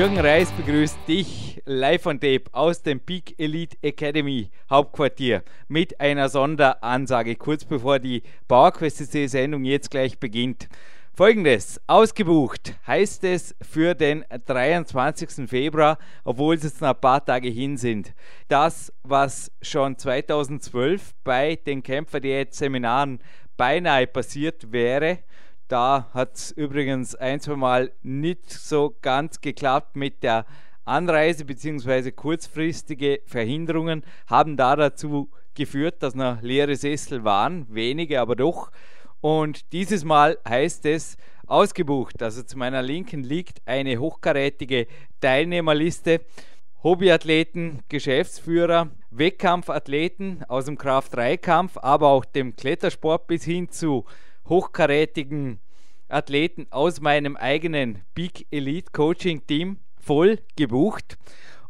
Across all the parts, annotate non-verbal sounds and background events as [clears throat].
Jürgen Reis begrüßt dich live on tape aus dem Peak Elite Academy Hauptquartier mit einer Sonderansage, kurz bevor die PowerQuest Sendung jetzt gleich beginnt. Folgendes, ausgebucht heißt es für den 23. Februar, obwohl es jetzt noch ein paar Tage hin sind. Das, was schon 2012 bei den Kämpferdiät-Seminaren beinahe passiert wäre, da hat es übrigens ein, zwei Mal nicht so ganz geklappt mit der Anreise bzw. kurzfristige Verhinderungen haben da dazu geführt, dass noch leere Sessel waren, wenige aber doch. Und dieses Mal heißt es ausgebucht. Also zu meiner Linken liegt eine hochkarätige Teilnehmerliste. Hobbyathleten, Geschäftsführer, Wettkampfathleten aus dem Kraft-3-Kampf, aber auch dem Klettersport bis hin zu hochkarätigen Athleten aus meinem eigenen Big Elite Coaching Team voll gebucht.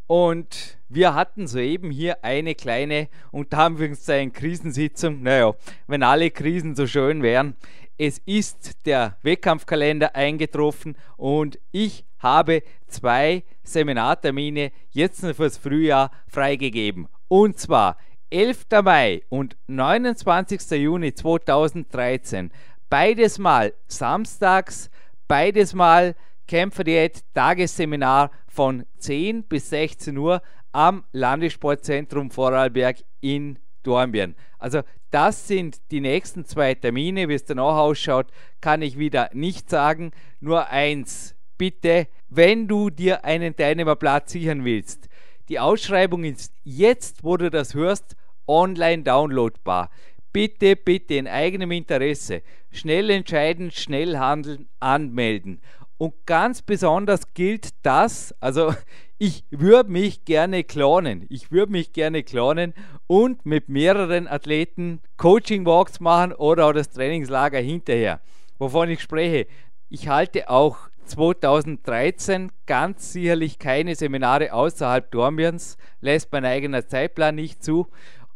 Und wir hatten soeben hier eine kleine, unter Anführungszeichen, Krisensitzung. Naja, wenn alle Krisen so schön wären. Es ist der Wettkampfkalender eingetroffen und ich habe zwei Seminartermine jetzt fürs Frühjahr freigegeben. Und zwar 11. Mai und 29. Juni 2013 Beides mal samstags, beides mal Kämpferdiät Tagesseminar von 10 bis 16 Uhr am Landessportzentrum Vorarlberg in Dornbirn. Also das sind die nächsten zwei Termine. Wie es danach ausschaut, kann ich wieder nicht sagen. Nur eins, bitte, wenn du dir einen Teilnehmerplatz sichern willst. Die Ausschreibung ist jetzt, wo du das hörst, online downloadbar bitte, bitte in eigenem Interesse schnell entscheiden, schnell handeln, anmelden. Und ganz besonders gilt das, also [laughs] ich würde mich gerne klonen. Ich würde mich gerne klonen und mit mehreren Athleten Coaching-Walks machen oder auch das Trainingslager hinterher. Wovon ich spreche, ich halte auch 2013 ganz sicherlich keine Seminare außerhalb Dornbirns, lässt mein eigener Zeitplan nicht zu.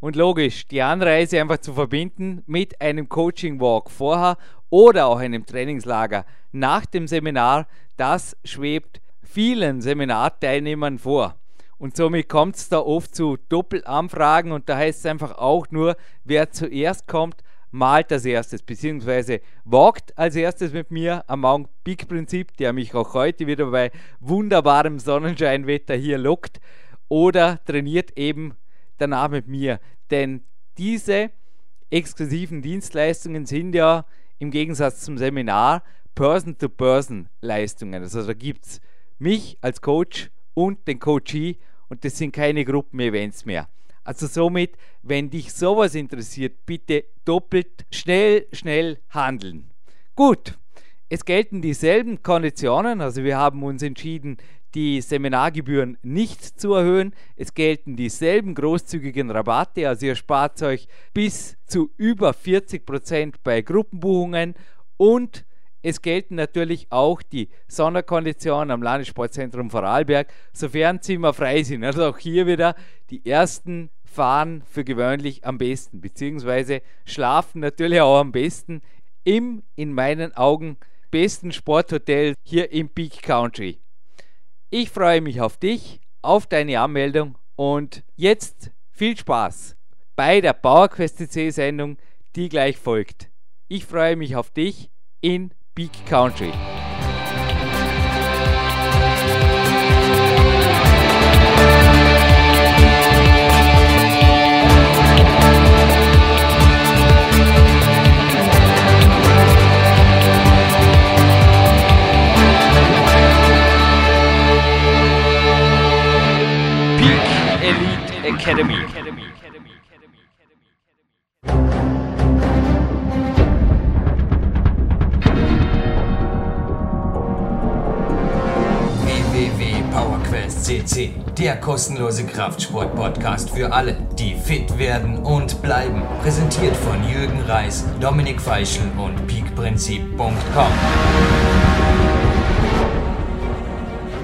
Und logisch, die Anreise einfach zu verbinden mit einem Coaching Walk vorher oder auch einem Trainingslager nach dem Seminar, das schwebt vielen Seminarteilnehmern vor. Und somit kommt es da oft zu Doppelanfragen und da heißt es einfach auch nur, wer zuerst kommt, malt als erstes, beziehungsweise walkt als erstes mit mir am Mount Peak Prinzip, der mich auch heute wieder bei wunderbarem Sonnenscheinwetter hier lockt, oder trainiert eben danach mit mir. Denn diese exklusiven Dienstleistungen sind ja im Gegensatz zum Seminar Person-to-Person-Leistungen. Also da gibt es mich als Coach und den Coachee und das sind keine Gruppenevents mehr. Also somit, wenn dich sowas interessiert, bitte doppelt schnell, schnell handeln. Gut, es gelten dieselben Konditionen, also wir haben uns entschieden, die Seminargebühren nicht zu erhöhen. Es gelten dieselben großzügigen Rabatte, also ihr spart euch bis zu über 40 Prozent bei Gruppenbuchungen und es gelten natürlich auch die Sonderkonditionen am Landessportzentrum Vorarlberg, sofern Zimmer frei sind. Also auch hier wieder die ersten fahren für gewöhnlich am besten, beziehungsweise schlafen natürlich auch am besten im, in meinen Augen, besten Sporthotel hier im Peak Country. Ich freue mich auf dich, auf deine Anmeldung und jetzt viel Spaß bei der PowerQuest CC Sendung, die gleich folgt. Ich freue mich auf dich in Peak Country. Academy. www.powerquest PowerQuest CC, der kostenlose Kraftsport-Podcast für alle, die fit werden und bleiben. Präsentiert von Jürgen Reis, Dominik Feischl und peakprinzip.com.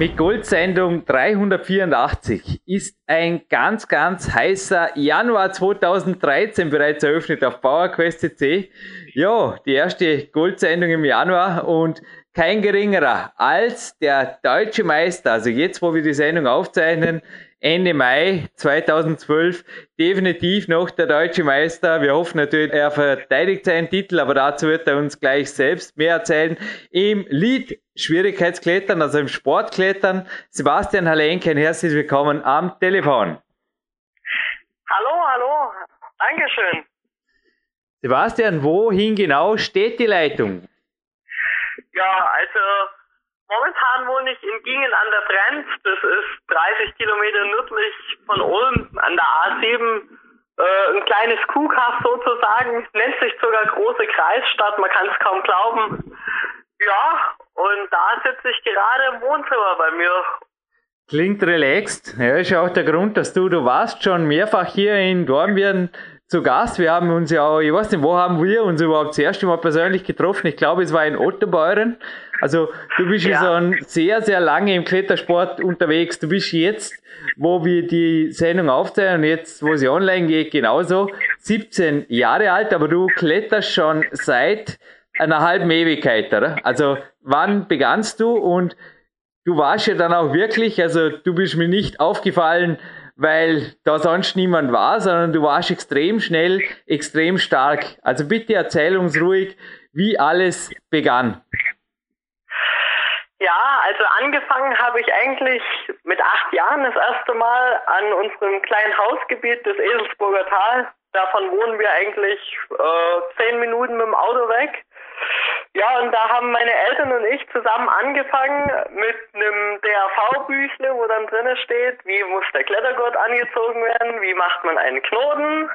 Mit Goldsendung 384 ist ein ganz, ganz heißer Januar 2013 bereits eröffnet auf PowerQuest CC. Ja, die erste Goldsendung im Januar und kein geringerer als der deutsche Meister, also jetzt, wo wir die Sendung aufzeichnen, Ende Mai 2012 definitiv noch der deutsche Meister. Wir hoffen natürlich, er verteidigt seinen Titel, aber dazu wird er uns gleich selbst mehr erzählen. Im Lead-Schwierigkeitsklettern, also im Sportklettern. Sebastian Hallenken, herzlich willkommen am Telefon. Hallo, hallo, Dankeschön. Sebastian, wohin genau steht die Leitung? Ja, also momentan wohne ich in Gingen an der Brenz. Das ist 30 Kilometer nördlich von Ulm an der A7. Äh, ein kleines Kuhkaff sozusagen. Nennt sich sogar große Kreisstadt. Man kann es kaum glauben. Ja, und da sitze ich gerade im Wohnzimmer bei mir. Klingt relaxed. Ja, ist ja auch der Grund, dass du, du warst schon mehrfach hier in Dornbirn zu Gast. Wir haben uns ja, ich weiß nicht, wo haben wir uns überhaupt das erste Mal persönlich getroffen? Ich glaube, es war in Otterbeuren. Also du bist ja. schon sehr, sehr lange im Klettersport unterwegs. Du bist jetzt, wo wir die Sendung aufzeichnen und jetzt, wo sie online geht, genauso 17 Jahre alt, aber du kletterst schon seit einer halben Ewigkeit, oder? Also wann begannst du und du warst ja dann auch wirklich, also du bist mir nicht aufgefallen, weil da sonst niemand war, sondern du warst extrem schnell, extrem stark. Also bitte erzähl uns ruhig, wie alles begann. Ja, also angefangen habe ich eigentlich mit acht Jahren das erste Mal an unserem kleinen Hausgebiet des Eselsburger Tal. Davon wohnen wir eigentlich äh, zehn Minuten mit dem Auto weg. Ja, und da haben meine Eltern und ich zusammen angefangen mit einem DAV-Büchle, wo dann drinnen steht, wie muss der Klettergurt angezogen werden, wie macht man einen Knoten,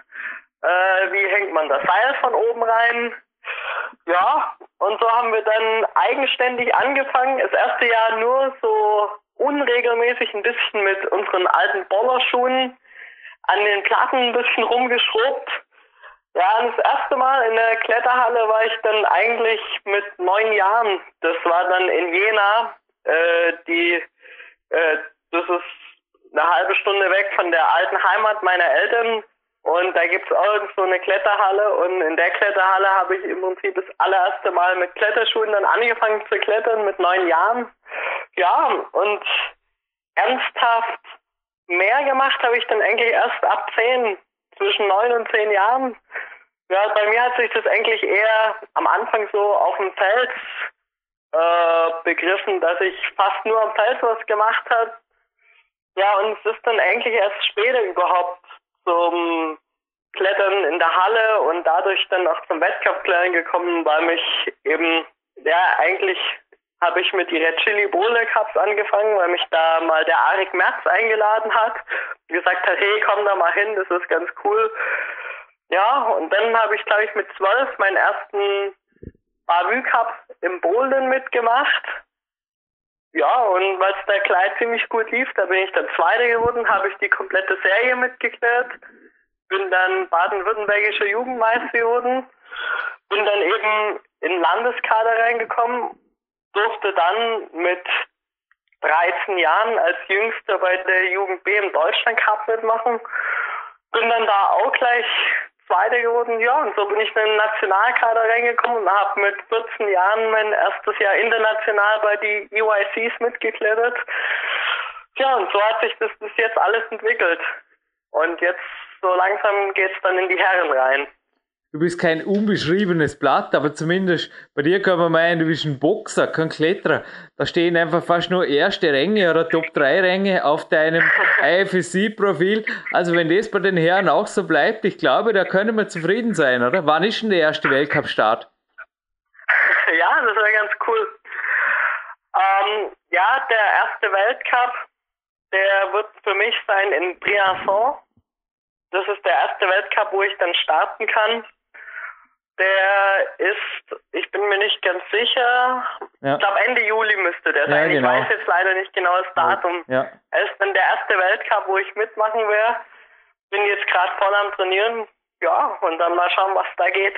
äh, wie hängt man das Seil von oben rein. Ja, und so haben wir dann eigenständig angefangen. Das erste Jahr nur so unregelmäßig ein bisschen mit unseren alten Bollerschuhen an den Platten ein bisschen rumgeschrubbt ja, das erste Mal in der Kletterhalle war ich dann eigentlich mit neun Jahren. Das war dann in Jena. Äh, die, äh, das ist eine halbe Stunde weg von der alten Heimat meiner Eltern. Und da gibt's auch so eine Kletterhalle. Und in der Kletterhalle habe ich im Prinzip das allererste Mal mit Kletterschuhen dann angefangen zu klettern mit neun Jahren. Ja, und ernsthaft mehr gemacht habe ich dann eigentlich erst ab zehn zwischen neun und zehn Jahren. Ja, bei mir hat sich das eigentlich eher am Anfang so auf dem Fels äh, begriffen, dass ich fast nur am Fels was gemacht habe. Ja, und es ist dann eigentlich erst später überhaupt zum Klettern in der Halle und dadurch dann auch zum Wettkampfklettern gekommen, weil mich eben, ja, eigentlich habe ich mit die Red Chili Boulder Cups angefangen, weil mich da mal der Arik Merz eingeladen hat und gesagt hat, hey, komm da mal hin, das ist ganz cool. Ja, und dann habe ich, glaube ich, mit zwölf meinen ersten Bavü Cup im Bowlen mitgemacht. Ja, und weil es da Kleid ziemlich gut lief, da bin ich dann Zweiter geworden, habe ich die komplette Serie mitgeklärt, bin dann baden-württembergischer Jugendmeister geworden, bin dann eben in Landeskader reingekommen durfte dann mit 13 Jahren als Jüngster bei der Jugend B im Deutschland Cup mitmachen. Bin dann da auch gleich Zweiter geworden, ja, und so bin ich in den Nationalkader reingekommen und habe mit 14 Jahren mein erstes Jahr international bei die EYCs mitgeklettert. Ja, und so hat sich das bis jetzt alles entwickelt. Und jetzt so langsam geht's dann in die Herren rein du bist kein unbeschriebenes Blatt, aber zumindest bei dir kann man meinen, du bist ein Boxer, kein Kletterer. Da stehen einfach fast nur erste Ränge oder Top 3 Ränge auf deinem [laughs] IFSC-Profil. Also wenn das bei den Herren auch so bleibt, ich glaube, da können wir zufrieden sein, oder? Wann ist denn der erste Weltcup-Start? [laughs] Ja, das wäre ganz cool. Ähm, ja, der erste Weltcup, der wird für mich sein in Briançon. Das ist der erste Weltcup, wo ich dann starten kann. Der ist, ich bin mir nicht ganz sicher. Ja. Ich glaube Ende Juli müsste der Ja, sein. genau. Ich weiß jetzt leider nicht genau das Datum. Ja. Es ist dann der erste Weltcup, wo ich mitmachen werde. Bin jetzt gerade voll am Trainieren. Ja, und dann mal schauen, was da geht.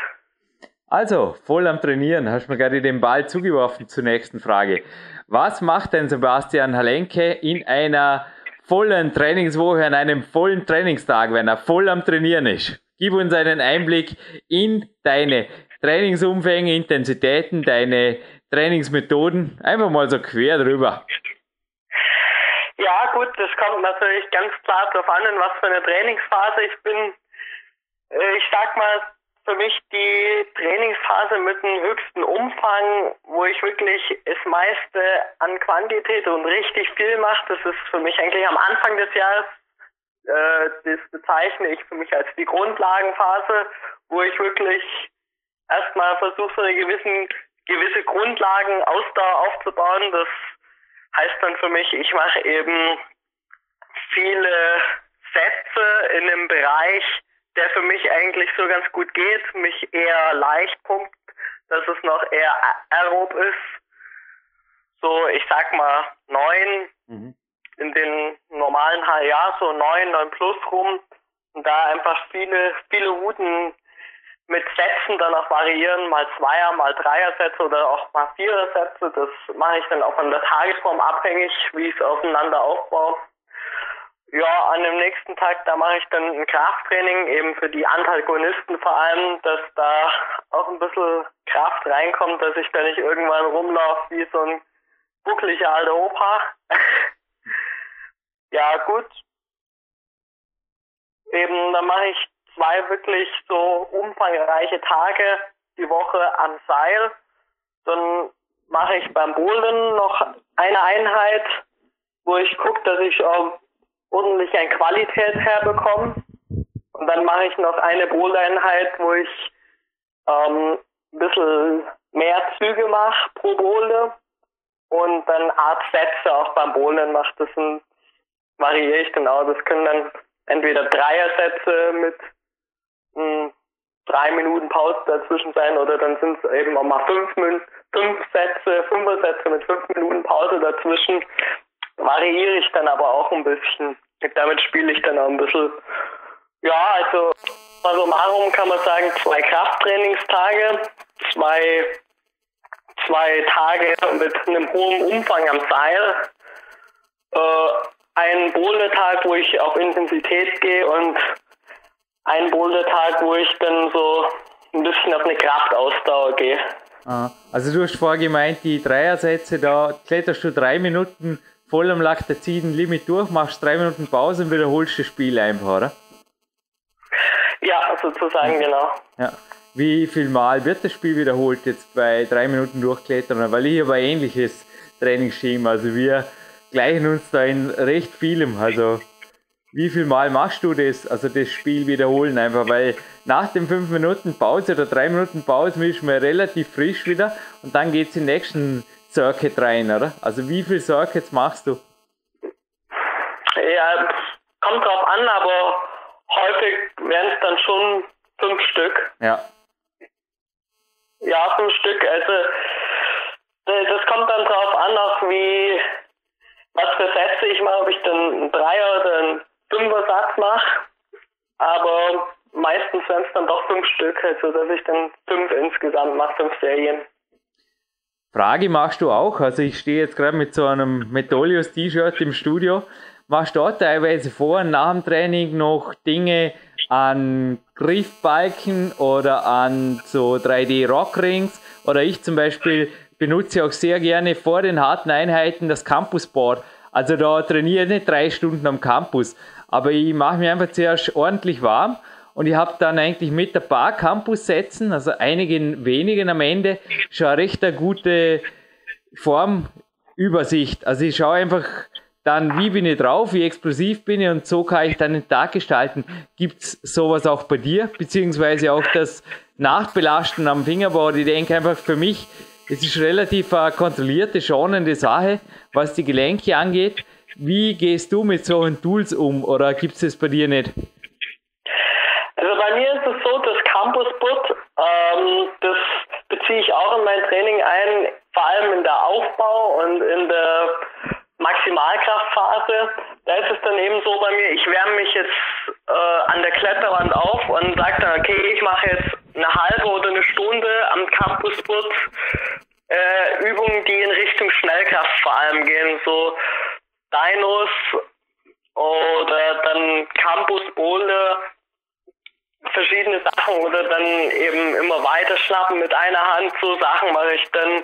Also, voll am Trainieren, hast mir gerade den Ball zugeworfen zur nächsten Frage. Was macht denn Sebastian Halenke in einer vollen Trainingswoche, an einem vollen Trainingstag, wenn er voll am Trainieren ist? Gib uns einen Einblick in deine Trainingsumfänge, Intensitäten, deine Trainingsmethoden. Einfach mal so quer drüber. Ja, gut, das kommt natürlich ganz klar darauf an, in was für eine Trainingsphase ich bin. Äh, Ich sag mal, für mich die Trainingsphase mit dem höchsten Umfang, wo ich wirklich das meiste an Quantität und richtig viel mache, das ist für mich eigentlich am Anfang des Jahres, äh, das bezeichne ich für mich als die Grundlagenphase, wo ich wirklich erstmal versuche, so eine gewissen, gewisse Grundlagen Ausdauer aufzubauen. Das heißt dann für mich, ich mache eben viele Sätze in einem Bereich, der für mich eigentlich so ganz gut geht, mich eher leicht pumpt, dass es noch eher aerob ist. So, ich sag mal neun in den normalen HRA, so neun, neun plus rum. Und da einfach viele, viele Routen mit Sätzen dann auch variieren, mal Zweier, mal Dreier-Sätze oder auch mal Vierer-Sätze. Das mache ich dann auch von der Tagesform abhängig, wie ich es aufeinander aufbaue. Ja, an dem nächsten Tag, da mache ich dann ein Krafttraining, eben für die Antagonisten vor allem, dass da auch ein bisschen Kraft reinkommt, dass ich da nicht irgendwann rumlaufe wie so ein buckliger alter Opa. [laughs] ja, gut. Eben, dann mache ich zwei wirklich so umfangreiche Tage die Woche am Seil. Dann mache ich beim Bowlen noch eine Einheit, wo ich gucke, dass ich auch ordentlich an Qualität herbekomme. Und dann mache ich noch eine Bowl-Einheit, wo ich ähm, ein bisschen mehr Züge mache pro Bowle und dann Art Sätze auch beim Bowlen mache. Das sind, variiere ich genau. Das können dann entweder Dreier-Sätze mit mh, drei Minuten Pause dazwischen sein oder dann sind es eben auch mal fünf, fünf Sätze, Fünfer-Sätze mit fünf Minuten Pause dazwischen. Variiere ich dann aber auch ein bisschen. Damit spiele ich dann auch ein bisschen. Ja, also also Marum kann man sagen, zwei Krafttrainingstage, zwei, zwei Tage mit einem hohen Umfang am Seil, äh, ein Bouldertag, wo ich auf Intensität gehe und ein Bouldertag, wo ich dann so ein bisschen auf eine Kraftausdauer gehe. Ah, Also du hast vorher gemeint, die Dreiersätze, da kletterst du drei Minuten voll am Laktaziden Limit durch, machst drei Minuten Pause und wiederholst das Spiel einfach, oder? Ja, sozusagen, genau. Ja. Wie viel Mal wird das Spiel wiederholt jetzt bei drei Minuten durchklettern? Weil ich habe ein ähnliches Trainingsschema. Also wir gleichen uns da in recht vielem. Also wie viel Mal machst du das? Also das Spiel wiederholen einfach, weil nach den fünf Minuten Pause oder drei Minuten Pause ist man relativ frisch wieder und dann geht's in den nächsten Circuit rein, oder? Also wie viele Circuits machst du? Ja, kommt drauf an, aber häufig wären es dann schon fünf Stück. Ja. Ja, fünf Stück. Also äh, das kommt dann drauf an, auch wie was für Sätze ich mache, ob ich dann einen Dreier oder einen Fünfer Satz mache. Aber meistens wären es dann doch fünf Stück, also dass ich dann fünf insgesamt mache, fünf Serien. Frage machst du auch? Also ich stehe jetzt gerade mit so einem Metolius T-Shirt im Studio. Machst du dort teilweise vor und nach dem Training noch Dinge an Griffbalken oder an so 3D Rockrings? Oder ich zum Beispiel benutze auch sehr gerne vor den harten Einheiten das Campusboard. Also da trainiere ich nicht drei Stunden am Campus, aber ich mache mich einfach zuerst ordentlich warm und ich habe dann eigentlich mit ein paar Campus-Sätzen, also einigen wenigen am Ende, schon eine recht eine gute Formübersicht. Also ich schaue einfach dann, wie bin ich drauf, wie explosiv bin ich und so kann ich dann den Tag gestalten. Gibt es sowas auch bei dir, beziehungsweise auch das Nachbelasten am Fingerboard? Ich denke einfach für mich, es ist relativ eine kontrollierte, schonende Sache, was die Gelenke angeht. Wie gehst du mit solchen Tools um oder gibt es das bei dir nicht? Also bei mir ist es so, das Campusboot, ähm, auch in mein Training ein, vor allem in der Aufbau und in der Maximalkraftphase. Da ist es dann eben so bei mir, ich wärme mich jetzt äh, an der Kletterwand auf und sage dann, okay, ich mache jetzt eine halbe oder eine Stunde am Campusputz äh, Übungen, die in Richtung Schnellkraft vor allem gehen, so Dinos oder dann Campus Boulder, verschiedene Sachen oder dann eben immer weiter schnappen mit einer Hand, so Sachen mache ich dann.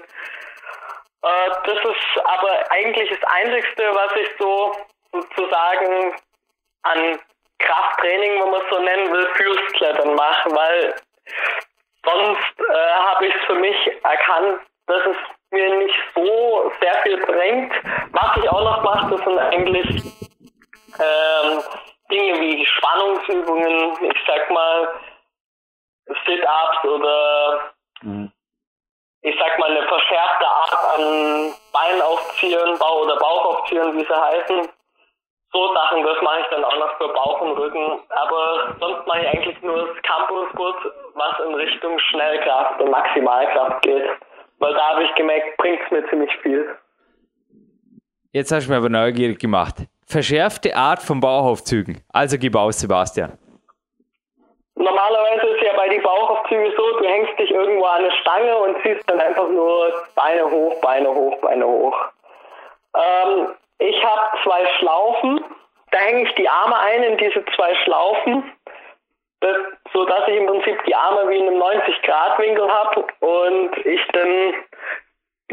Äh, das ist aber eigentlich das Einzigste, was ich so sozusagen an Krafttraining, wenn man es so nennen will, fürs Klettern mache, weil sonst äh, habe ich es für mich erkannt, dass es mir nicht so sehr viel bringt. Was ich auch noch mache, das sind eigentlich ähm, Dinge wie Spannungsübungen, ich sag mal Sit-ups oder mhm. ich sag mal eine verschärfte Art an Bein aufziehen, Bauch oder Bauch aufziehen, wie sie heißen. So Sachen, das mache ich dann auch noch für Bauch und Rücken. Aber sonst mache ich eigentlich nur das Campusgurt, was in Richtung Schnellkraft und Maximalkraft geht. Weil da habe ich gemerkt, bringt es mir ziemlich viel. Jetzt hast du mir aber neugierig gemacht. Verschärfte Art von Bauchaufzügen. Also gib aus, Sebastian. Normalerweise ist ja bei den Bauchaufzügen so, du hängst dich irgendwo an eine Stange und ziehst dann einfach nur Beine hoch, Beine hoch, Beine hoch. Ähm, ich habe zwei Schlaufen, da hänge ich die Arme ein in diese zwei Schlaufen, das, so dass ich im Prinzip die Arme wie in einem 90-Grad-Winkel habe und ich dann,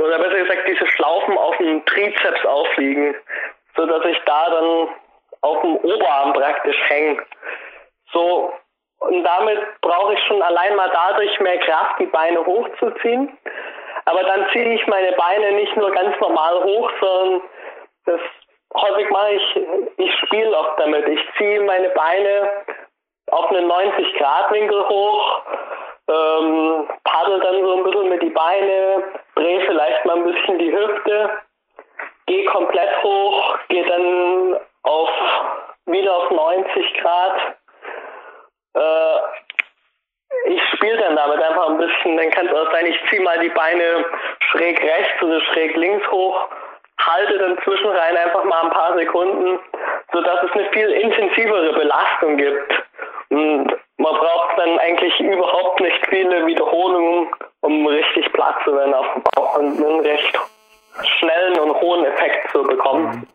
oder besser gesagt, diese Schlaufen auf dem Trizeps aufliegen so dass ich da dann auf dem Oberarm praktisch hänge. So, und damit brauche ich schon allein mal dadurch mehr Kraft, die Beine hochzuziehen. Aber dann ziehe ich meine Beine nicht nur ganz normal hoch, sondern das häufig mache ich, ich spiele oft damit. Ich ziehe meine Beine auf einen 90-Grad-Winkel hoch, ähm, paddel dann so ein bisschen mit die Beine, drehe vielleicht mal ein bisschen die Hüfte gehe komplett hoch, gehe dann auf wieder auf 90 Grad. Äh, ich spiele dann damit einfach ein bisschen, dann kann es auch sein, ich ziehe mal die Beine schräg rechts oder schräg links hoch, halte dann zwischenrein einfach mal ein paar Sekunden, sodass es eine viel intensivere Belastung gibt. Und man braucht dann eigentlich überhaupt nicht viele Wiederholungen, um richtig Platz zu werden auf dem Bauch und einen recht schnellen und hohen Effekt zu bekommen.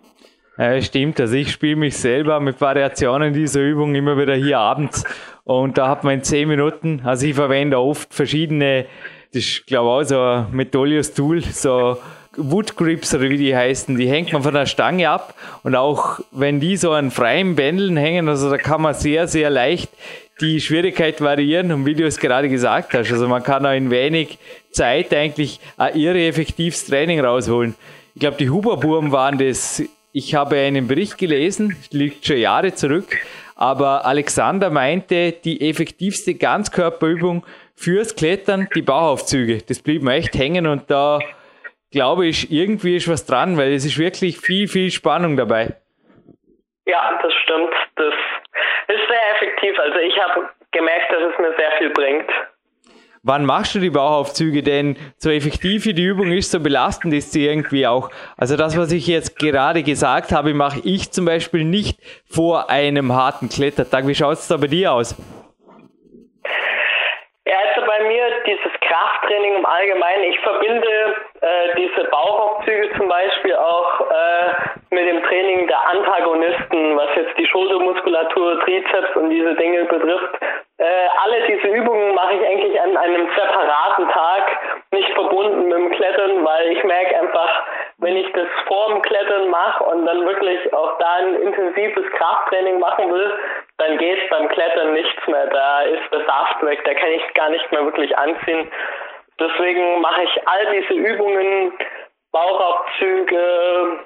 Ja, stimmt. Also ich spiele mich selber mit Variationen dieser Übung immer wieder hier abends und da hat man in 10 Minuten, also ich verwende oft verschiedene, das ist glaube ich auch so ein Metolius Tool, so Wood Grips oder wie die heißen, die hängt man von der Stange ab und auch wenn die so an freien Bändeln hängen, also da kann man sehr, sehr leicht die Schwierigkeit variieren und wie du es gerade gesagt hast, also man kann auch in wenig Zeit eigentlich ein irre effektives Training rausholen. Ich glaube, die Huberburm waren das, ich habe einen Bericht gelesen, liegt schon Jahre zurück, aber Alexander meinte, die effektivste Ganzkörperübung fürs Klettern, die Bauaufzüge. Das blieb mir echt hängen und da glaube ich, irgendwie ist was dran, weil es ist wirklich viel, viel Spannung dabei. Ja, das stimmt. Das ist sehr effektiv. Also ich habe gemerkt, dass es mir sehr viel bringt. Wann machst du die Bauchaufzüge denn? So effektiv wie die Übung ist, so belastend ist sie irgendwie auch. Also das, was ich jetzt gerade gesagt habe, mache ich zum Beispiel nicht vor einem harten Klettertag. Wie schaut es da bei dir aus? Ja, also bei mir dieses Krafttraining im Allgemeinen, ich verbinde äh, diese Bauchaufzüge zum Beispiel auch äh, mit dem Training der Antagonisten, was jetzt die Schultermuskulatur, Trizeps und diese Dinge betrifft. Äh, alle diese Übungen mache ich eigentlich an einem separaten Tag, nicht verbunden mit dem Klettern, weil ich merke einfach, wenn ich das vor dem Klettern mache und dann wirklich auch da ein intensives Krafttraining machen will, dann geht beim Klettern nichts mehr. Da ist der Saft weg, da kann ich gar nicht mehr wirklich anziehen. Deswegen mache ich all diese Übungen, Bauchabzüge,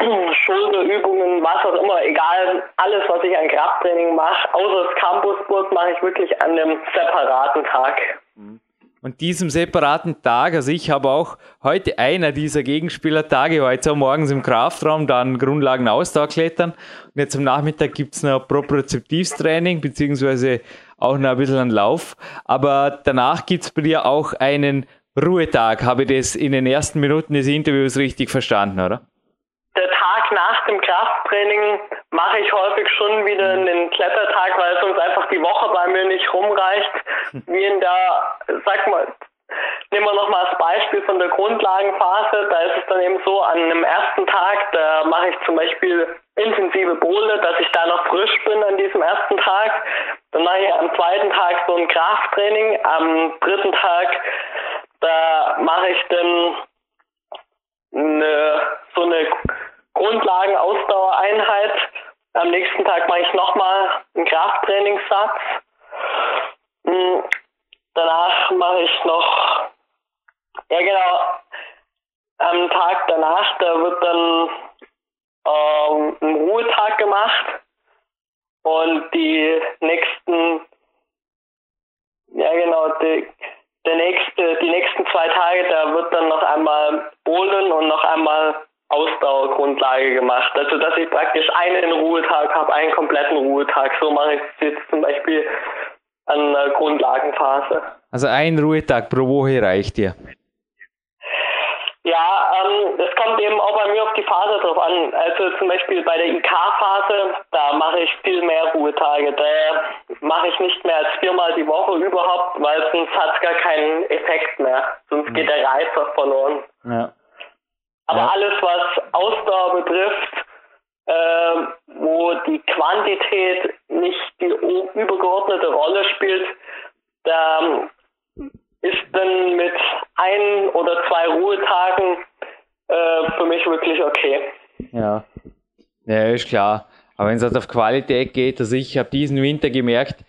[clears throat] Schulterübungen, was auch immer, egal, alles, was ich an Krafttraining mache, außer das Campusboot, mache ich wirklich an einem separaten Tag. Mhm. Und diesem separaten Tag, also ich habe auch heute einer dieser Gegenspielertage, heute morgens im Kraftraum, dann Grundlagen Ausdauerklettern. Und jetzt am Nachmittag gibt es noch Propriozeptivstraining, beziehungsweise auch noch ein bisschen einen Lauf. Aber danach gibt es bei dir auch einen Ruhetag. Habe ich das in den ersten Minuten des Interviews richtig verstanden, oder? Der Tag nach dem Krafttraining mache ich häufig schon wieder einen Klettertag, weil sonst einfach die Woche bei mir nicht rumreicht. [laughs] Wie in der, sag mal, Nehmen wir nochmal das Beispiel von der Grundlagenphase. Da ist es dann eben so, an einem ersten Tag, da mache ich zum Beispiel intensive Bowle, dass ich da noch frisch bin an diesem ersten Tag. Dann mache ich am zweiten Tag so ein Krafttraining. Am dritten Tag, da mache ich dann eine, so eine Grundlagenausdauereinheit. Am nächsten Tag mache ich nochmal einen Krafttrainingssatz. Danach mache ich noch, ja genau, am Tag danach, da wird dann ähm, ein Ruhetag gemacht und die nächsten, ja genau, die, der nächste, die nächsten zwei Tage, da wird dann noch einmal Bowlen und noch einmal Ausdauergrundlage gemacht. Also dass ich praktisch einen Ruhetag habe, einen kompletten Ruhetag. So mache ich es jetzt zum Beispiel an der Grundlagenphase. Also ein Ruhetag pro Woche reicht dir? Ja, ähm, das kommt eben auch bei mir auf die Phase drauf an. Also zum Beispiel bei der IK-Phase, da mache ich viel mehr Ruhetage. Da mache ich nicht mehr als viermal die Woche überhaupt, weil sonst hat es gar keinen Effekt mehr. Sonst mhm. geht der Reiz verloren. Ja. Aber ja. alles, was Ausdauer betrifft, äh, wo die Quantität nicht die übergeordnete Rolle spielt, da ist dann mit ein oder zwei Ruhetagen äh, für mich wirklich okay. Ja, ja ist klar. Aber wenn es halt auf Qualität geht, also ich habe diesen Winter gemerkt,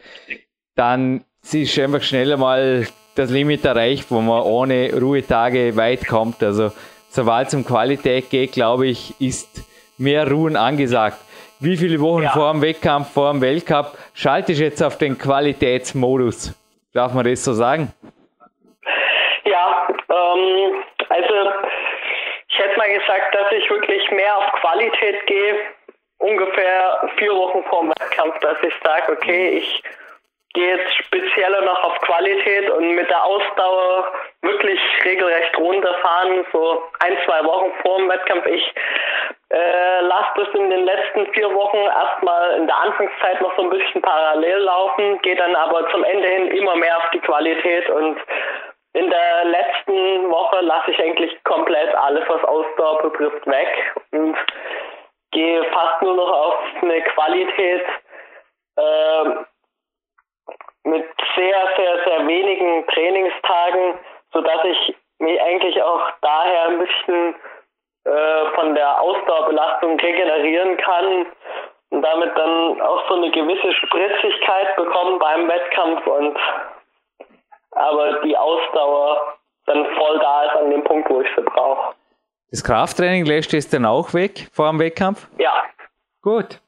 dann ist einfach schneller mal das Limit erreicht, wo man ohne Ruhetage weit kommt. Also sobald es um Qualität geht, glaube ich, ist mehr Ruhen angesagt. Wie viele Wochen ja. vor dem Wettkampf, vor dem Weltcup schaltest du jetzt auf den Qualitätsmodus? Darf man das so sagen? Ja, ähm, also ich hätte mal gesagt, dass ich wirklich mehr auf Qualität gehe, ungefähr vier Wochen vor dem Wettkampf, dass ich sage, okay, ich gehe jetzt spezieller noch auf Qualität und mit der Ausdauer wirklich regelrecht runterfahren, so ein, zwei Wochen vor dem Wettkampf. Ich äh, lasse das in den letzten vier Wochen erstmal in der Anfangszeit noch so ein bisschen parallel laufen, gehe dann aber zum Ende hin immer mehr auf die Qualität und in der letzten Woche lasse ich eigentlich komplett alles, was Ausdauer betrifft, weg und gehe fast nur noch auf eine Qualität, äh, mit sehr, sehr, sehr wenigen Trainingstagen, sodass ich mich eigentlich auch daher ein bisschen äh, von der Ausdauerbelastung regenerieren kann und damit dann auch so eine gewisse Spritzigkeit bekommen beim Wettkampf und aber die Ausdauer dann voll da ist an dem Punkt, wo ich sie brauche. Das Krafttraining lässt du jetzt dann auch weg vor dem Wettkampf? Ja. Gut.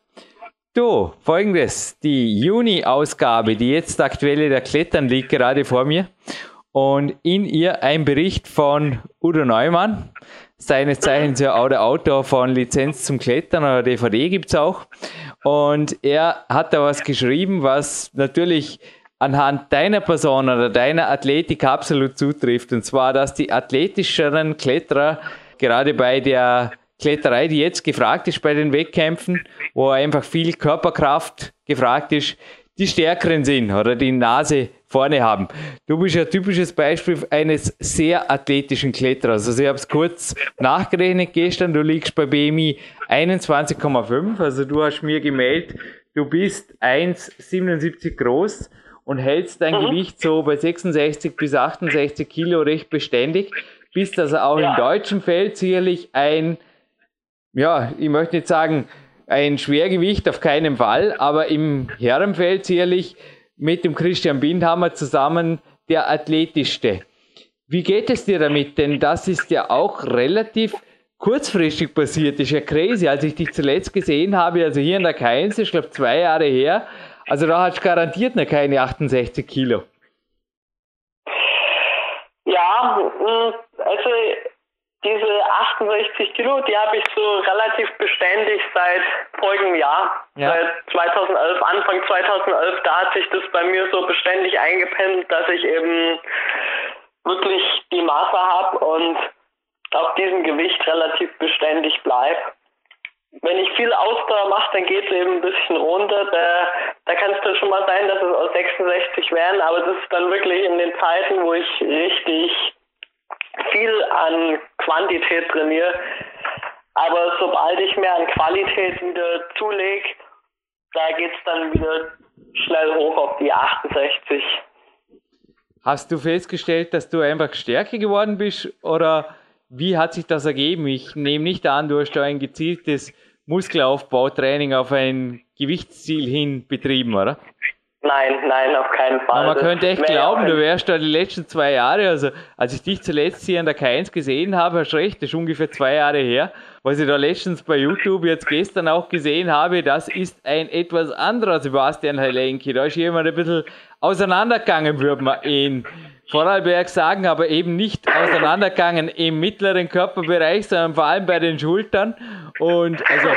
Du, folgendes, die Juni-Ausgabe, die jetzt aktuelle der Klettern liegt gerade vor mir und in ihr ein Bericht von Udo Neumann, seines Zeichens ja auch der Autor von Lizenz zum Klettern oder DVD gibt es auch. Und er hat da was geschrieben, was natürlich anhand deiner Person oder deiner Athletik absolut zutrifft. Und zwar, dass die athletischeren Kletterer gerade bei der Kletterei, die jetzt gefragt ist bei den Wettkämpfen, wo einfach viel Körperkraft gefragt ist, die stärkeren sind oder die Nase vorne haben. Du bist ein typisches Beispiel eines sehr athletischen Kletterers. Also ich habe es kurz nachgerechnet gestern, du liegst bei BMI 21,5, also du hast mir gemeldet, du bist 1,77 groß und hältst dein mhm. Gewicht so bei 66 bis 68 Kilo recht beständig, bist also auch ja. im deutschen Feld sicherlich ein ja, ich möchte nicht sagen, ein Schwergewicht auf keinen Fall, aber im Herrenfeld sicherlich mit dem Christian Bindhammer zusammen der athletischste. Wie geht es dir damit? Denn das ist ja auch relativ kurzfristig passiert. Das ist ja crazy. Als ich dich zuletzt gesehen habe, also hier in der Keins, ich glaube zwei Jahre her, also da hast du garantiert noch keine 68 Kilo. Ja, mm, also diese 68 Kilo, die habe ich so relativ beständig seit folgendem Jahr. Ja. Seit 2011, Anfang 2011, da hat sich das bei mir so beständig eingependelt, dass ich eben wirklich die Maße habe und auf diesem Gewicht relativ beständig bleibe. Wenn ich viel Ausdauer mache, dann geht es eben ein bisschen runter. Da, da kann es dann schon mal sein, dass es aus 66 werden, aber das ist dann wirklich in den Zeiten, wo ich richtig viel an Quantität trainiere. Aber sobald ich mehr an Qualität wieder zulege, da geht es dann wieder schnell hoch auf die 68. Hast du festgestellt, dass du einfach stärker geworden bist oder wie hat sich das ergeben? Ich nehme nicht an, du hast da ein gezieltes Muskelaufbautraining auf ein Gewichtsziel hin betrieben, oder? Nein, nein, auf keinen Fall. Aber man könnte echt glauben, du wärst da die letzten zwei Jahre, also als ich dich zuletzt hier an der K1 gesehen habe, hast recht, das ist ungefähr zwei Jahre her. Was ich da letztens bei YouTube jetzt gestern auch gesehen habe, das ist ein etwas anderer Sebastian Helenki. Da ist jemand ein bisschen auseinandergegangen, würde man in Vorarlberg sagen, aber eben nicht auseinandergegangen im mittleren Körperbereich, sondern vor allem bei den Schultern. Und also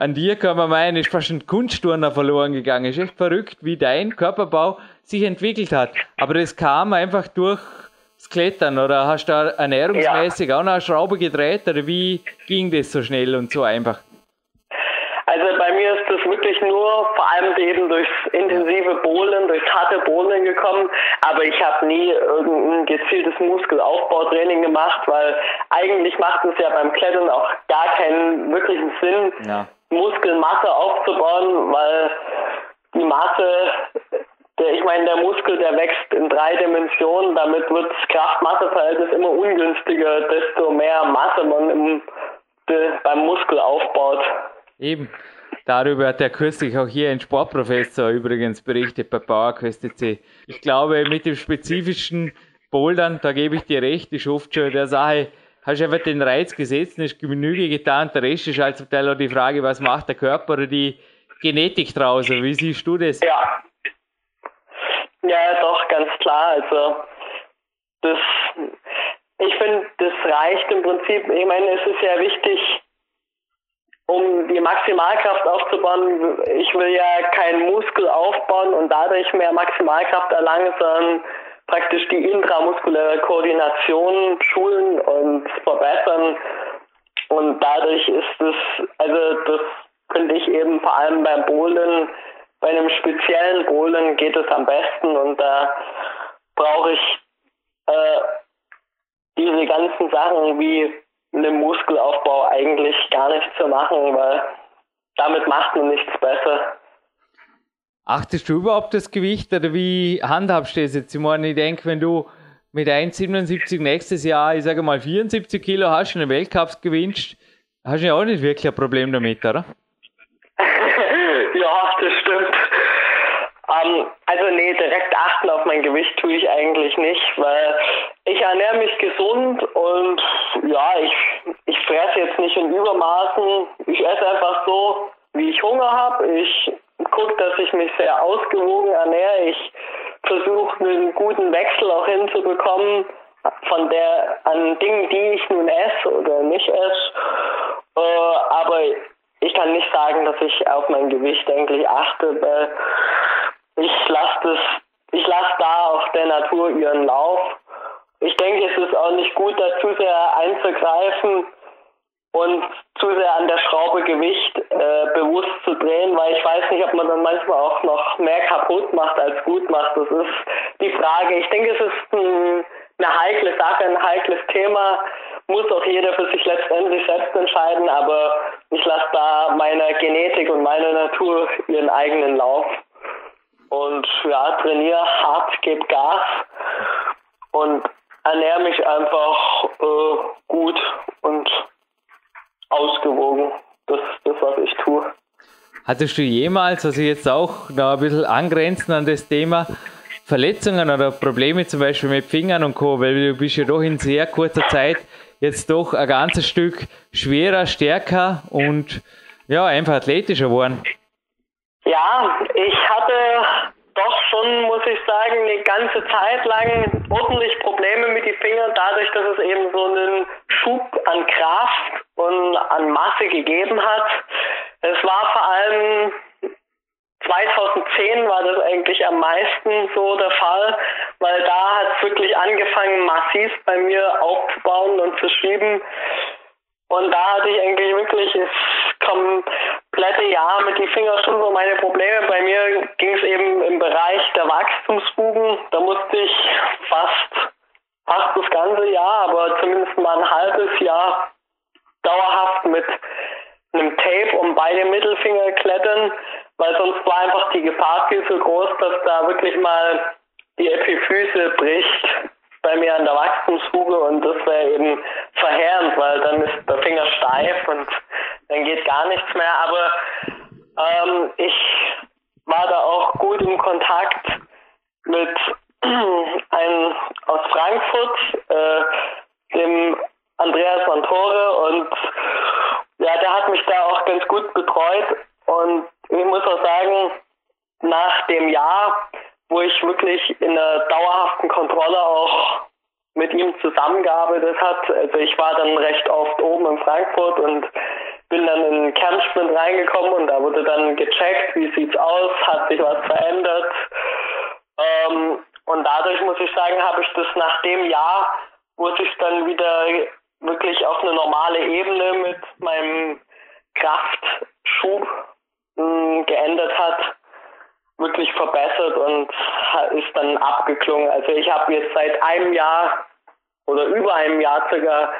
an dir kann man meinen, ist fast ein Kunstturner verloren gegangen. Ist echt verrückt, wie dein Körperbau sich entwickelt hat. Aber das kam einfach durch das Klettern oder hast du da ernährungsmäßig ja. auch noch eine Schraube gedreht oder wie ging das so schnell und so einfach? Also bei mir ist das wirklich nur vor allem eben durchs intensive Bohlen, durchs harte Bohlen gekommen, aber ich habe nie irgendein gezieltes Muskelaufbautraining gemacht, weil eigentlich macht es ja beim Klettern auch gar keinen wirklichen Sinn, ja. Muskelmasse aufzubauen, weil die Masse, der, ich meine, der Muskel, der wächst in drei Dimensionen, damit wird das Kraft-Masse-Verhältnis immer ungünstiger, desto mehr Masse man im, de, beim Muskel aufbaut. Eben. Darüber hat er kürzlich auch hier ein Sportprofessor übrigens berichtet bei PowerQuest.c. Ich glaube, mit dem spezifischen Bouldern, da gebe ich dir recht, ist oft schon der Sache hast einfach den Reiz gesetzt und hast Genüge getan. Der Rest ist halt zum Teil auch die Frage, was macht der Körper oder die Genetik draus? Wie siehst du das? Ja. Ja, doch, ganz klar. Also, das, ich finde, das reicht im Prinzip. Ich meine, es ist ja wichtig, um die Maximalkraft aufzubauen. Ich will ja keinen Muskel aufbauen und dadurch mehr Maximalkraft erlangen, sondern praktisch die intramuskuläre Koordination schulen und verbessern. Und dadurch ist es, also das finde ich eben vor allem beim Bowlen, bei einem speziellen Bowlen geht es am besten und da brauche ich äh, diese ganzen Sachen wie einen Muskelaufbau eigentlich gar nicht zu machen, weil damit macht man nichts besser. Achtest du überhaupt das Gewicht oder wie handhabst du das jetzt? Ich meine, ich denke, wenn du mit 1,77 nächstes Jahr, ich sage mal 74 Kilo hast und einen Weltcup gewinnst, hast du ja auch nicht wirklich ein Problem damit, oder? [laughs] ja, das stimmt. Ähm, also nee, direkt achten auf mein Gewicht tue ich eigentlich nicht, weil ich ernähre mich gesund und ja, ich, ich fresse jetzt nicht in Übermaßen. Ich esse einfach so, wie ich Hunger habe. Ich gucke, dass ich mich sehr ausgewogen ernähre. Ich versuche einen guten Wechsel auch hinzubekommen von der an Dingen, die ich nun esse oder nicht esse. Äh, aber ich kann nicht sagen, dass ich auf mein Gewicht eigentlich achte, weil ich lasse ich lasse da auch der Natur ihren Lauf. Ich denke, es ist auch nicht gut, da zu sehr einzugreifen und zu sehr an der Schraube Gewicht äh, bewusst zu drehen, weil ich weiß nicht, ob man dann manchmal auch noch mehr kaputt macht als gut macht. Das ist die Frage. Ich denke, es ist ein, eine heikle Sache, ein heikles Thema. Muss auch jeder für sich letztendlich selbst entscheiden, aber ich lasse da meiner Genetik und meiner Natur ihren eigenen Lauf. Und ja, trainiere hart, gebe Gas und ernähre mich einfach äh, gut und ausgewogen. Das ist das, was ich tue. Hattest du jemals, also jetzt auch noch ein bisschen angrenzen an das Thema, Verletzungen oder Probleme zum Beispiel mit Fingern und Co., weil du bist ja doch in sehr kurzer Zeit jetzt doch ein ganzes Stück schwerer, stärker und ja, einfach athletischer geworden. Ja, ich hatte doch schon, muss ich sagen, eine ganze Zeit lang ordentlich Probleme mit den Fingern, dadurch, dass es eben so einen Schub an Kraft und an Masse gegeben hat. Es war vor allem 2010 war das eigentlich am meisten so der Fall, weil da hat es wirklich angefangen, massiv bei mir aufzubauen und zu schieben. Und da hatte ich eigentlich wirklich komplette Jahr mit die Finger schon so meine Probleme. Bei mir ging es eben im Bereich der Wachstumsfugen. Da musste ich fast, fast das ganze Jahr, aber zumindest mal ein halbes Jahr dauerhaft mit einem Tape um beide Mittelfinger klettern, weil sonst war einfach die Gefahr viel zu groß, dass da wirklich mal die Epiphyse bricht bei mir an der Wachstumsfuge und das wäre eben verheerend, weil dann ist der Finger steif und dann geht gar nichts mehr. Aber ähm, ich war da auch gut im Kontakt mit [clears throat] einem aus Frankfurt, äh, dem Andreas Montore und ja, der hat mich da auch ganz gut betreut und ich muss auch sagen, nach dem Jahr, wo ich wirklich in einer dauerhaften Kontrolle auch mit ihm zusammengearbeitet hat, also ich war dann recht oft oben in Frankfurt und bin dann in den Kernsprint reingekommen und da wurde dann gecheckt, wie sieht's aus, hat sich was verändert. Ähm, und dadurch muss ich sagen, habe ich das nach dem Jahr, wo sich dann wieder wirklich auf eine normale Ebene mit meinem Kraftschub mh, hm, geändert hat, wirklich verbessert und ist dann abgeklungen. Also ich habe jetzt seit einem Jahr oder über einem Jahr sogar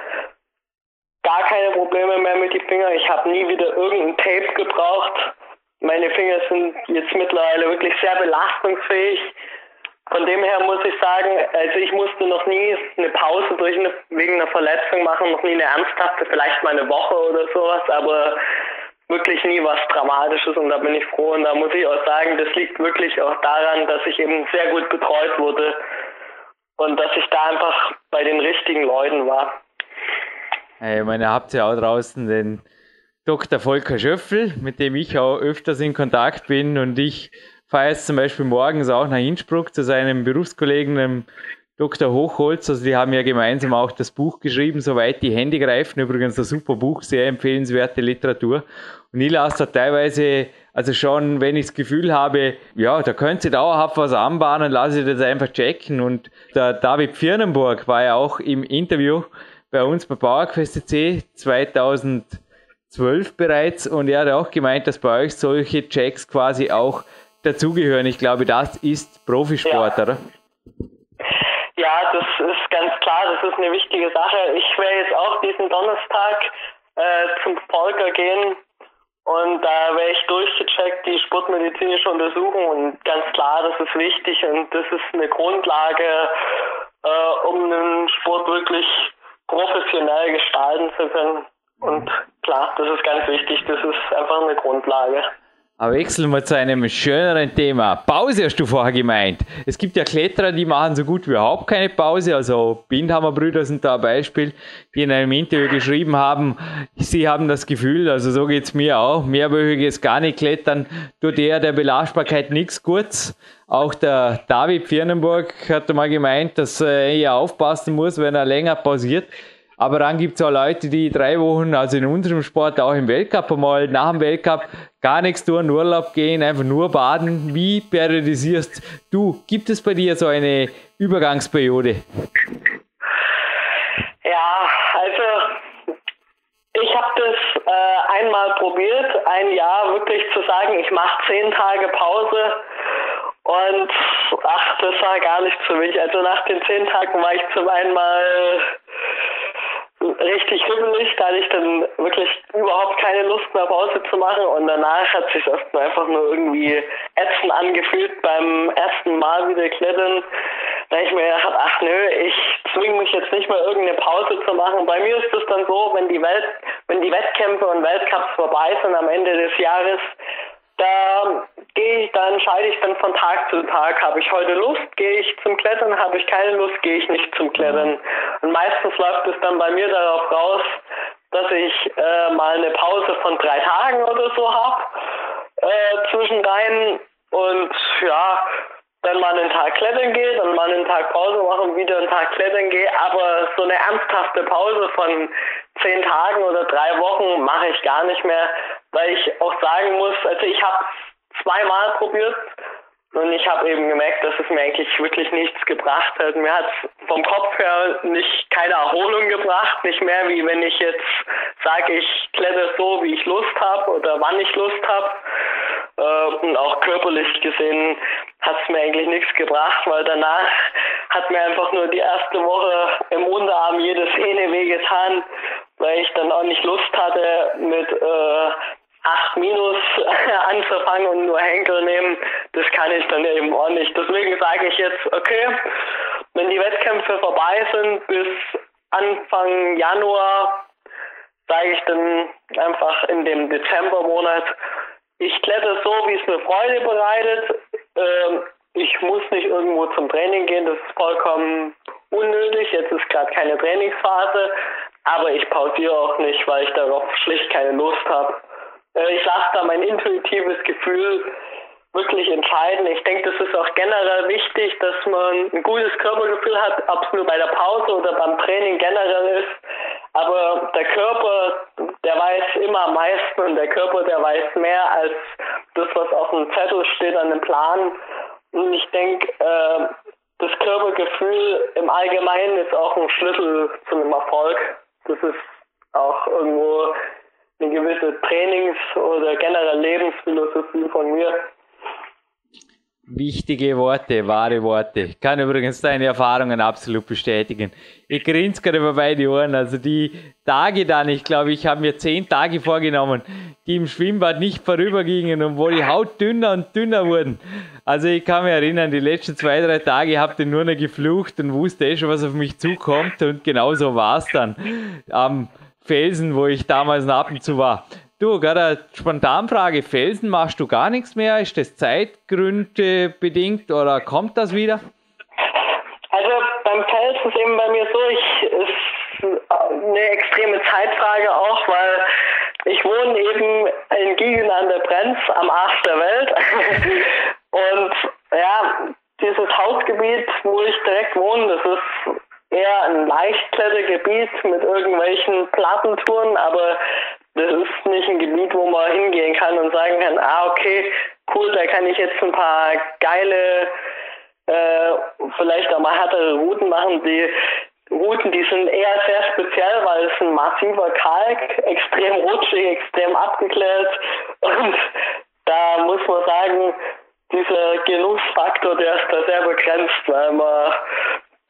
gar keine Probleme mehr mit den Fingern. Ich habe nie wieder irgendein Tape gebraucht. Meine Finger sind jetzt mittlerweile wirklich sehr belastungsfähig. Von dem her muss ich sagen, also ich musste noch nie eine Pause durch eine, wegen einer Verletzung machen, noch nie eine ernsthafte, vielleicht mal eine Woche oder sowas, aber wirklich nie was Dramatisches und da bin ich froh und da muss ich auch sagen, das liegt wirklich auch daran, dass ich eben sehr gut betreut wurde und dass ich da einfach bei den richtigen Leuten war. Ich meine, ihr habt ja auch draußen den Dr. Volker Schöffel, mit dem ich auch öfters in Kontakt bin und ich fahre jetzt zum Beispiel morgens auch nach Innsbruck zu seinem Berufskollegen, dem Dr. Hochholz. Also die haben ja gemeinsam auch das Buch geschrieben, soweit die Hände greifen. Übrigens ein super Buch, sehr empfehlenswerte Literatur. Und ich lasse da teilweise, also schon, wenn ich das Gefühl habe, ja, da könnte sie dauerhaft was anbahnen, lasse ich das einfach checken. Und der David Firnenburg war ja auch im Interview bei uns bei PowerQuest C 2012 bereits und er hat auch gemeint, dass bei euch solche Checks quasi auch dazugehören. Ich glaube, das ist Profisport, ja. oder? Ja, das ist ganz klar, das ist eine wichtige Sache. Ich werde jetzt auch diesen Donnerstag äh, zum Volker gehen und da werde ich durchgecheckt, die sportmedizinische Untersuchung und ganz klar, das ist wichtig und das ist eine Grundlage, äh, um den Sport wirklich professionell gestalten zu können. Und klar, das ist ganz wichtig, das ist einfach eine Grundlage. Aber wechseln wir zu einem schöneren Thema. Pause hast du vorher gemeint. Es gibt ja Kletterer, die machen so gut wie überhaupt keine Pause. Also Bindhammer Brüder sind da ein Beispiel, die in einem Interview geschrieben haben, sie haben das Gefühl, also so geht's mir auch, mehrwöchiges gar nicht klettern, tut eher der Belastbarkeit nichts kurz. Auch der David Firnenburg hat mal gemeint, dass er eher aufpassen muss, wenn er länger pausiert. Aber dann gibt es auch Leute, die drei Wochen, also in unserem Sport, auch im Weltcup einmal nach dem Weltcup gar nichts tun, Urlaub gehen, einfach nur baden. Wie periodisierst du? Gibt es bei dir so eine Übergangsperiode? Ja, also ich habe das äh, einmal probiert, ein Jahr wirklich zu sagen, ich mache zehn Tage Pause und ach, das war gar nichts für mich. Also nach den zehn Tagen war ich zum einen mal richtig himmelig, da hatte ich dann wirklich überhaupt keine Lust mehr Pause zu machen und danach hat sich das einfach nur irgendwie ätzend angefühlt beim ersten Mal wieder klettern. Da ich mir gedacht, ach nö, ich zwinge mich jetzt nicht mehr irgendeine Pause zu machen. Bei mir ist es dann so, wenn die Welt, wenn die Wettkämpfe und Weltcups vorbei sind am Ende des Jahres, da gehe ich, da entscheide ich dann von Tag zu Tag. Habe ich heute Lust, gehe ich zum Klettern, habe ich keine Lust, gehe ich nicht zum Klettern. Und meistens läuft es dann bei mir darauf raus, dass ich äh, mal eine Pause von drei Tagen oder so habe äh, rein. Und ja, Tag klettern gehe, dann mal einen Tag Pause mache und wieder einen Tag klettern gehe. Aber so eine ernsthafte Pause von zehn Tagen oder drei Wochen mache ich gar nicht mehr, weil ich auch sagen muss, also ich habe zweimal probiert und ich habe eben gemerkt, dass es mir eigentlich wirklich nichts gebracht hat. Mir hat vom Kopf her nicht keine Erholung gebracht, nicht mehr wie wenn ich jetzt sage, ich kletter so, wie ich Lust habe oder wann ich Lust habe. Äh, und auch körperlich gesehen hat es mir eigentlich nichts gebracht, weil danach hat mir einfach nur die erste Woche im Unterarm jede Szene wehgetan, weil ich dann auch nicht Lust hatte mit äh, 8 minus [laughs] anzufangen und nur Henkel nehmen, das kann ich dann eben auch nicht. Deswegen sage ich jetzt, okay, wenn die Wettkämpfe vorbei sind bis Anfang Januar, sage ich dann einfach in dem Dezembermonat, ich kletter so, wie es mir Freude bereitet. Ähm, ich muss nicht irgendwo zum Training gehen, das ist vollkommen unnötig. Jetzt ist gerade keine Trainingsphase, aber ich pausiere auch nicht, weil ich darauf schlicht keine Lust habe. Äh, ich lasse da mein intuitives Gefühl wirklich entscheiden. Ich denke, das ist auch generell wichtig, dass man ein gutes Körpergefühl hat, ob es nur bei der Pause oder beim Training generell ist. Aber der Körper, der weiß immer am meisten und der Körper, der weiß mehr als das, was auf dem Zettel steht an dem Plan. Und ich denke, äh, das Körpergefühl im Allgemeinen ist auch ein Schlüssel zu einem Erfolg. Das ist auch irgendwo eine gewisse Trainings- oder generell Lebensphilosophie von mir. Wichtige Worte, wahre Worte. Ich kann übrigens deine Erfahrungen absolut bestätigen. Ich grinse gerade über beide Ohren. Also die Tage dann, ich glaube, ich habe mir zehn Tage vorgenommen, die im Schwimmbad nicht vorübergingen und wo die Haut dünner und dünner wurden. Also ich kann mich erinnern, die letzten zwei, drei Tage habt ihr nur noch geflucht und wusste eh schon, was auf mich zukommt. Und genau so war es dann. Am Felsen, wo ich damals ab und zu war. Du, gerade eine Spontanfrage, Felsen machst du gar nichts mehr? Ist das Zeitgründe bedingt oder kommt das wieder? Also beim Felsen ist eben bei mir so, ich ist eine extreme Zeitfrage auch, weil ich wohne eben in Giegen an der Brenz am Arsch der Welt. [laughs] Und ja, dieses Hausgebiet, wo ich direkt wohne, das ist eher ein Leichtklettergebiet mit irgendwelchen Plattentouren, aber das ist nicht ein Gebiet, wo man hingehen kann und sagen kann, ah, okay, cool, da kann ich jetzt ein paar geile, äh, vielleicht auch mal härtere Routen machen. Die Routen, die sind eher sehr speziell, weil es ein massiver Kalk, extrem rutschig, extrem abgeklärt und da muss man sagen, dieser Genussfaktor, der ist da sehr begrenzt, weil man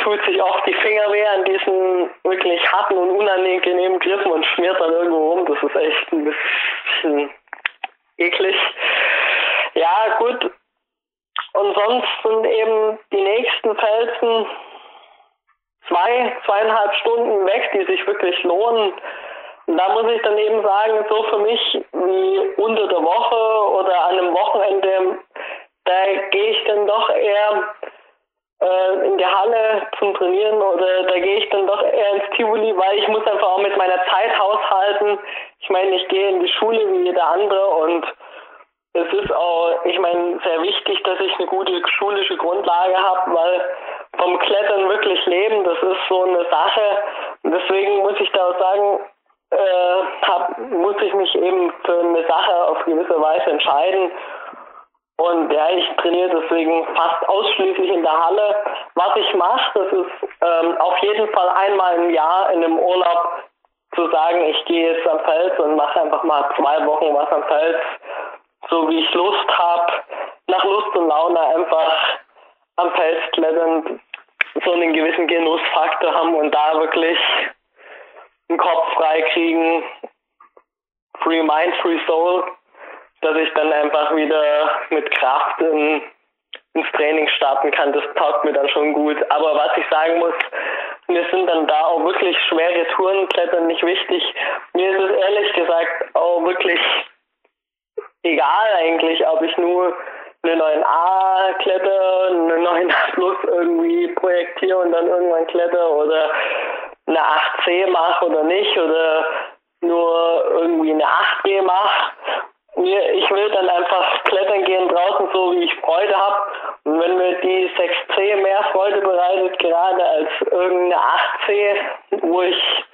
tut sich oft die Finger weh an diesen wirklich harten und unangenehmen Griffen und schmiert dann irgendwo rum. Das ist echt ein bisschen eklig. Ja, gut. Und sonst sind eben die nächsten Felsen zwei, zweieinhalb Stunden weg, die sich wirklich lohnen. Und da muss ich dann eben sagen, so für mich wie unter der Woche oder an einem Wochenende, da gehe ich dann doch eher äh, in der Halle zum Trainieren oder da gehe ich dann doch eher ins Tivoli, weil ich muss einfach auch mit meiner Zeit haushalten. Ich meine, ich gehe in die Schule wie jeder andere und es ist auch, ich meine, sehr wichtig, dass ich eine gute schulische Grundlage habe, weil vom Klettern wirklich leben, das ist so eine Sache. Deswegen muss ich da auch sagen, äh, hab, muss ich mich eben für eine Sache auf gewisse Weise entscheiden. Und ja, ich trainiere deswegen fast ausschließlich in der Halle. Was ich mache, das ist ähm, auf jeden Fall einmal im Jahr in einem Urlaub zu sagen, ich gehe jetzt am Fels und mache einfach mal zwei Wochen was am Fels, so wie ich Lust habe, nach Lust und Laune einfach am Fels klettern, so einen gewissen Genussfaktor haben und da wirklich den Kopf frei kriegen. Free Mind, Free Soul dass ich dann einfach wieder mit Kraft in, ins Training starten kann. Das taugt mir dann schon gut. Aber was ich sagen muss, mir sind dann da auch wirklich schwere Tourenklettern nicht wichtig. Mir ist es ehrlich gesagt auch wirklich egal eigentlich, ob ich nur eine 9a kletter, eine 9a plus irgendwie projektiere und dann irgendwann kletter oder eine 8c mache oder nicht oder nur irgendwie eine 8b mache mir, ich will dann einfach klettern gehen draußen, so wie ich Freude habe. Und wenn mir die 6C mehr Freude bereitet, gerade als irgendeine 8C, wo ich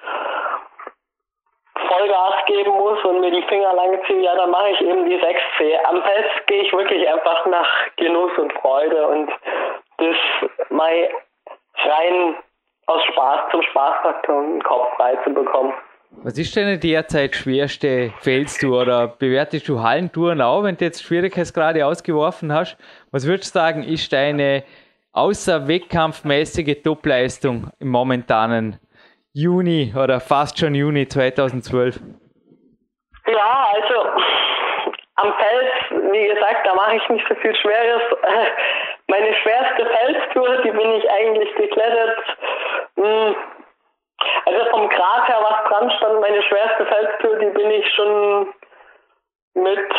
Vollgas geben muss und mir die Finger lang ziehe, ja, dann mache ich eben die 6C. Am Fest gehe ich wirklich einfach nach Genuss und Freude und das mal rein aus Spaß zum Spaßfaktor den Kopf frei zu bekommen. Was ist deine derzeit schwerste Feldstour oder bewertest du Hallentouren auch, wenn du jetzt Schwierigkeitsgrade ausgeworfen hast? Was würdest du sagen, ist deine außer wettkampfmäßige Topleistung im momentanen Juni oder fast schon Juni 2012? Ja, also am Feld, wie gesagt, da mache ich nicht so viel Schweres. Meine schwerste Felstour, die bin ich eigentlich geklettert. Hm, also vom Grad her, was dran stand, meine schwerste Felstour, die bin ich schon mit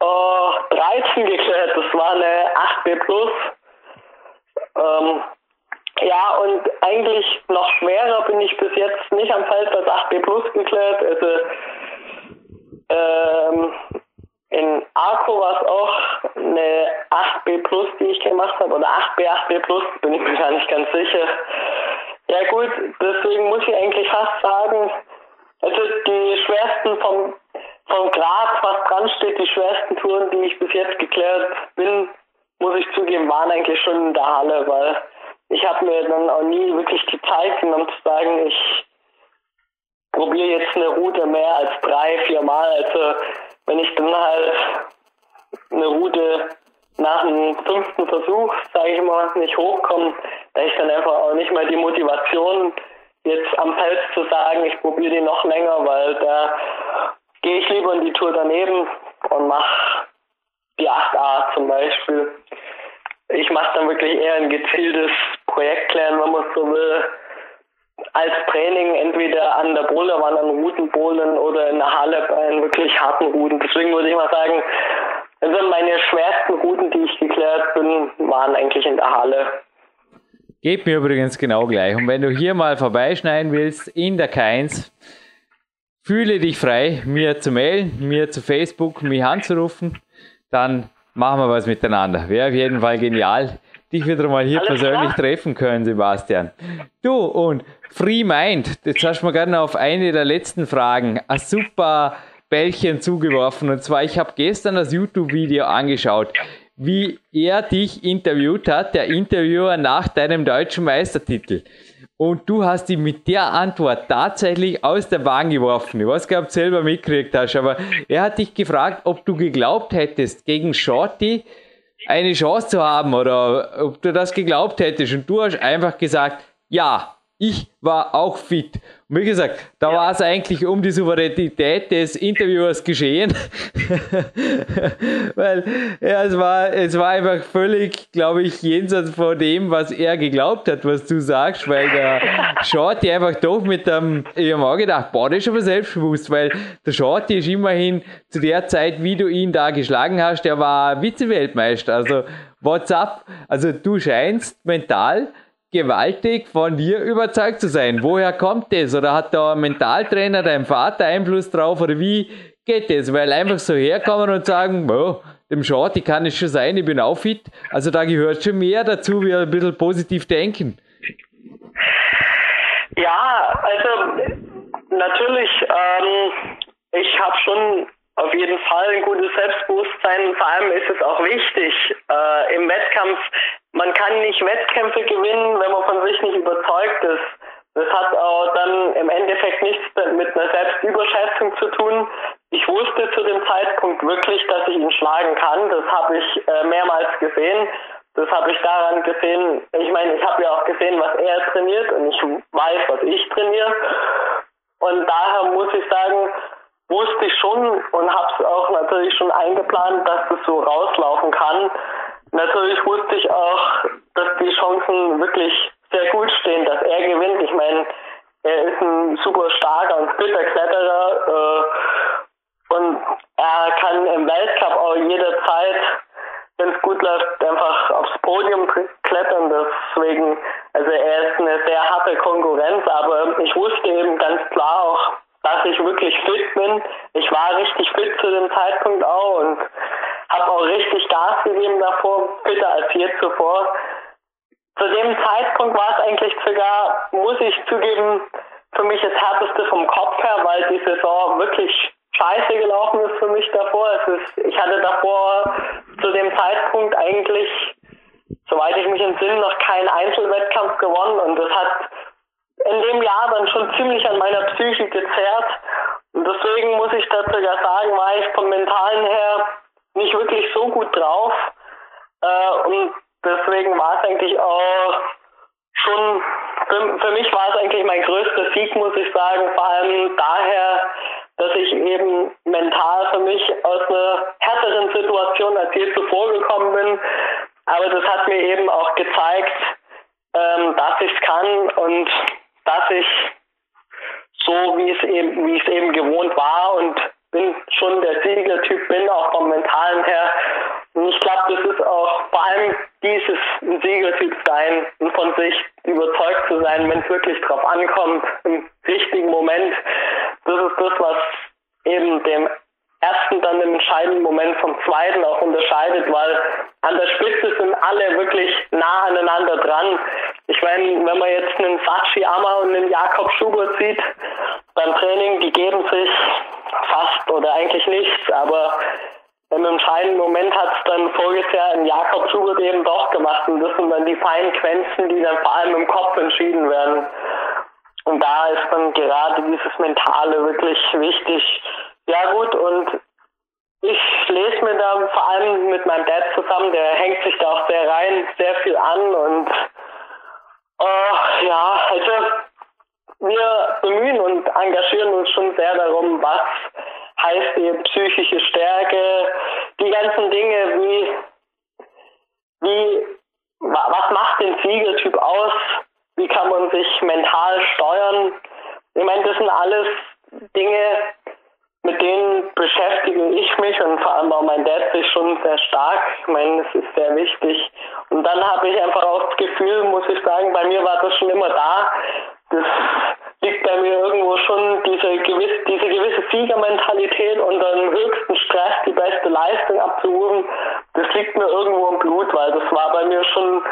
äh, 13 geklettert. Das war eine 8B Plus. Ähm, ja, und eigentlich noch schwerer bin ich bis jetzt nicht am Feld als 8B Plus geklärt. Also ähm, in Arco war es auch eine 8B Plus, die ich gemacht habe, oder 8B, 8B Plus, bin ich mir gar nicht ganz sicher. Ja gut, deswegen muss ich eigentlich fast sagen, also die schwersten vom, vom Grad, was dran steht, die schwersten Touren, die ich bis jetzt geklärt bin, muss ich zugeben, waren eigentlich schon in der Halle, weil ich habe mir dann auch nie wirklich die Zeit genommen zu sagen, ich probiere jetzt eine Route mehr als drei, vier Mal. Also wenn ich dann halt eine Route nach dem fünften Versuch, sage ich mal, nicht hochkomme, ich dann einfach auch nicht mehr die Motivation, jetzt am Feld zu sagen, ich probiere die noch länger, weil da gehe ich lieber in die Tour daneben und mache die 8a zum Beispiel. Ich mache dann wirklich eher ein gezieltes Projektklären, wenn man so will, als Training entweder an der Boulderwand, an Routenbowlen oder in der Halle bei wirklich harten Routen. Deswegen würde ich mal sagen, also meine schwersten Routen, die ich geklärt bin, waren eigentlich in der Halle. Geht mir übrigens genau gleich. Und wenn du hier mal vorbeischneiden willst, in der K1, fühle dich frei, mir zu mailen, mir zu Facebook, mich anzurufen, dann machen wir was miteinander. Wäre auf jeden Fall genial, dich wieder mal hier Alles persönlich klar? treffen können, Sebastian. Du und Free Mind, jetzt hast du mir gerne auf eine der letzten Fragen ein super Bällchen zugeworfen. Und zwar, ich habe gestern das YouTube-Video angeschaut wie er dich interviewt hat, der Interviewer nach deinem deutschen Meistertitel. Und du hast ihn mit der Antwort tatsächlich aus der Bahn geworfen. Ich weiß gar nicht, ob du selber mitgekriegt hast, aber er hat dich gefragt, ob du geglaubt hättest, gegen Shorty eine Chance zu haben oder ob du das geglaubt hättest. Und du hast einfach gesagt, ja, ich war auch fit. Und wie gesagt, da ja. war es eigentlich um die Souveränität des Interviewers geschehen. [laughs] Weil ja, es, war, es war einfach völlig, glaube ich, jenseits von dem, was er geglaubt hat, was du sagst, weil der [laughs] Shorty einfach doch mit dem, ich habe auch gedacht, boah, das ist aber selbstbewusst, weil der Shorty ist immerhin zu der Zeit, wie du ihn da geschlagen hast, der war Vize-Weltmeister. Also, what's up? Also, du scheinst mental gewaltig von dir überzeugt zu sein. Woher kommt das? Oder hat da ein Mentaltrainer, dein Vater Einfluss drauf? Oder wie geht das? Weil einfach so herkommen und sagen, oh, dem Shorty kann es schon sein, ich bin auch fit. Also da gehört schon mehr dazu, wie ein bisschen positiv denken. Ja, also natürlich, ähm, ich habe schon auf jeden Fall ein gutes Selbstbewusstsein. Vor allem ist es auch wichtig, äh, im Wettkampf man kann nicht Wettkämpfe gewinnen, wenn man von sich nicht überzeugt ist. Das hat auch dann im Endeffekt nichts mit einer Selbstüberschätzung zu tun. Ich wusste zu dem Zeitpunkt wirklich, dass ich ihn schlagen kann. Das habe ich äh, mehrmals gesehen. Das habe ich daran gesehen. Ich meine, ich habe ja auch gesehen, was er trainiert und ich weiß, was ich trainiere. Und daher muss ich sagen, wusste ich schon und habe es auch natürlich schon eingeplant, dass das so rauslaufen kann. Natürlich wusste ich auch, dass die Chancen wirklich sehr gut stehen, dass er gewinnt. Ich meine, er ist ein super starker und fitter entscheidenden Moment hat es dann voriges Jahr in Jakob Schubert eben doch gemacht und das sind dann die feinen Quenzen, die dann vor allem im Kopf entschieden werden. Und da ist dann gerade dieses Mentale wirklich wichtig, ja gut, und ich lese mir da vor allem mit meinem Dad zusammen, der hängt sich da auch sehr rein, sehr viel an und uh, ja, also wir bemühen und engagieren uns schon sehr darum, was heißt die psychische Stärke, die ganzen Dinge, wie, wie, was macht den Siegeltyp aus, wie kann man sich mental steuern. Ich meine, das sind alles Dinge, mit denen beschäftige ich mich und vor allem auch mein Dad sich schon sehr stark. Ich meine, das ist sehr wichtig. Und dann habe ich einfach auch das Gefühl, muss ich sagen, bei mir war das schon immer da. Das liegt bei mir irgendwo schon diese, gewiss, diese gewisse Siegermentalität unter dem höchsten Stress die beste Leistung abzurufen. Das liegt mir irgendwo im Blut, weil das war bei mir schon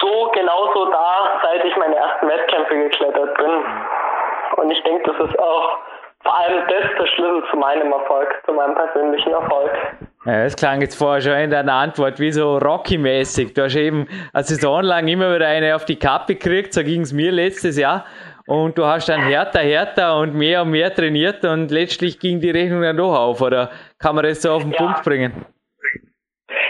so genauso da, seit ich meine ersten Wettkämpfe geklettert bin. Und ich denke, das ist auch vor allem das der Schlüssel zu meinem Erfolg, zu meinem persönlichen Erfolg. Ja, das klang jetzt vorher schon in deiner Antwort wie so Rocky-mäßig. Du hast eben eine Saison lang immer wieder eine auf die Kappe gekriegt, so ging es mir letztes Jahr. Und du hast dann härter, härter und mehr und mehr trainiert und letztlich ging die Rechnung dann doch auf, oder kann man das so auf den ja. Punkt bringen?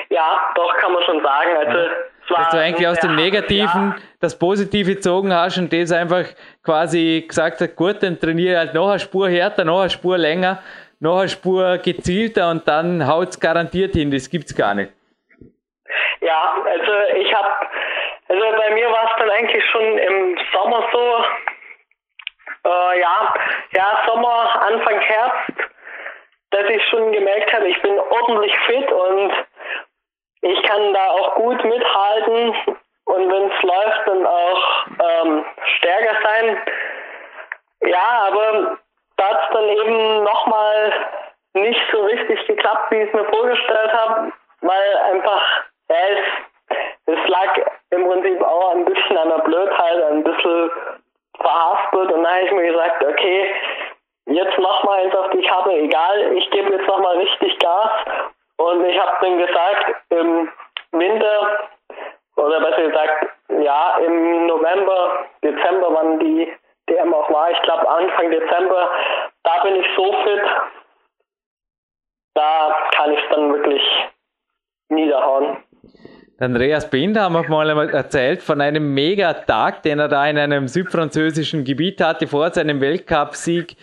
Ja, doch, kann man schon sagen. Also, ja dass du eigentlich aus dem Negativen das Positive gezogen hast und das einfach quasi gesagt hat, gut, dann trainiere halt noch eine Spur härter, noch eine Spur länger, noch eine Spur gezielter und dann haut es garantiert hin, das gibt's gar nicht. Ja, also ich habe, also bei mir war es dann eigentlich schon im Sommer so, äh, ja, ja, Sommer, Anfang Herbst, dass ich schon gemerkt habe, ich bin ordentlich fit und ich kann da auch gut mithalten und wenn es läuft, dann auch ähm, stärker sein. Ja, aber da hat es dann eben nochmal nicht so richtig geklappt, wie ich es mir vorgestellt habe, weil einfach, ja, es, es lag im Prinzip auch ein bisschen an der Blödheit, ein bisschen verhaspelt und dann habe ich mir gesagt, okay, jetzt mach mal eins auf die Kappe, egal, ich gebe jetzt nochmal richtig Gas. Und ich habe dann gesagt, im Winter, oder besser gesagt, ja, im November, Dezember, wann die DM auch war, ich glaube Anfang Dezember, da bin ich so fit, da kann ich es dann wirklich niederhauen. Andreas Binder haben wir mal erzählt von einem Megatag, den er da in einem südfranzösischen Gebiet hatte vor seinem Weltcupsieg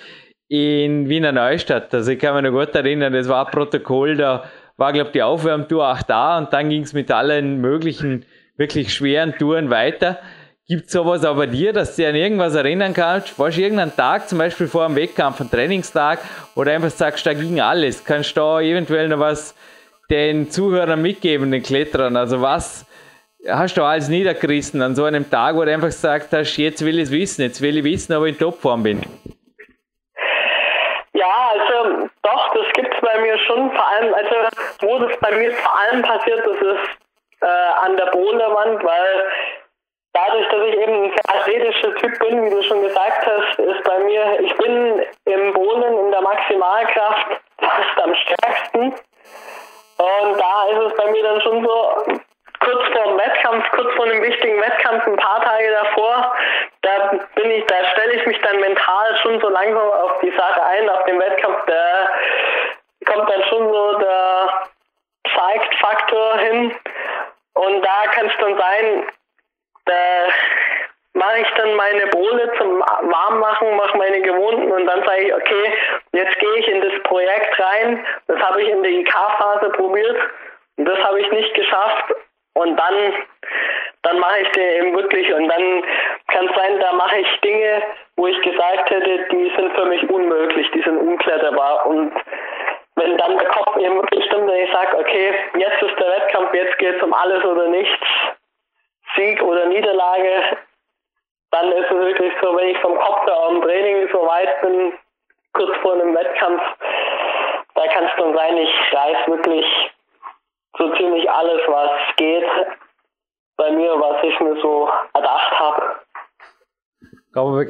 in Wiener Neustadt. Also ich kann mich noch gut erinnern, das war Protokoll da war, glaube ich, die Aufwärmtour auch da und dann ging es mit allen möglichen wirklich schweren Touren weiter. Gibt es sowas auch bei dir, dass du dich an irgendwas erinnern kannst? Warst du irgendeinen Tag, zum Beispiel vor einem Wettkampf, einen Trainingstag, oder einfach sagst, da ging alles? Kannst du da eventuell noch was den Zuhörern mitgeben, den Kletterern? Also was hast du alles niedergerissen an so einem Tag, wo du einfach gesagt hast, jetzt will ich es wissen, jetzt will ich wissen, ob ich in Topform bin? Ja, also doch, das gibt's bei mir schon. Vor allem, also wo das bei mir vor allem passiert, das ist äh, an der Boulderwand, weil dadurch, dass ich eben ein sehr athletischer Typ bin, wie du schon gesagt hast, ist bei mir, ich bin im Bowlen in der Maximalkraft fast am stärksten. Und da ist es bei mir dann schon so,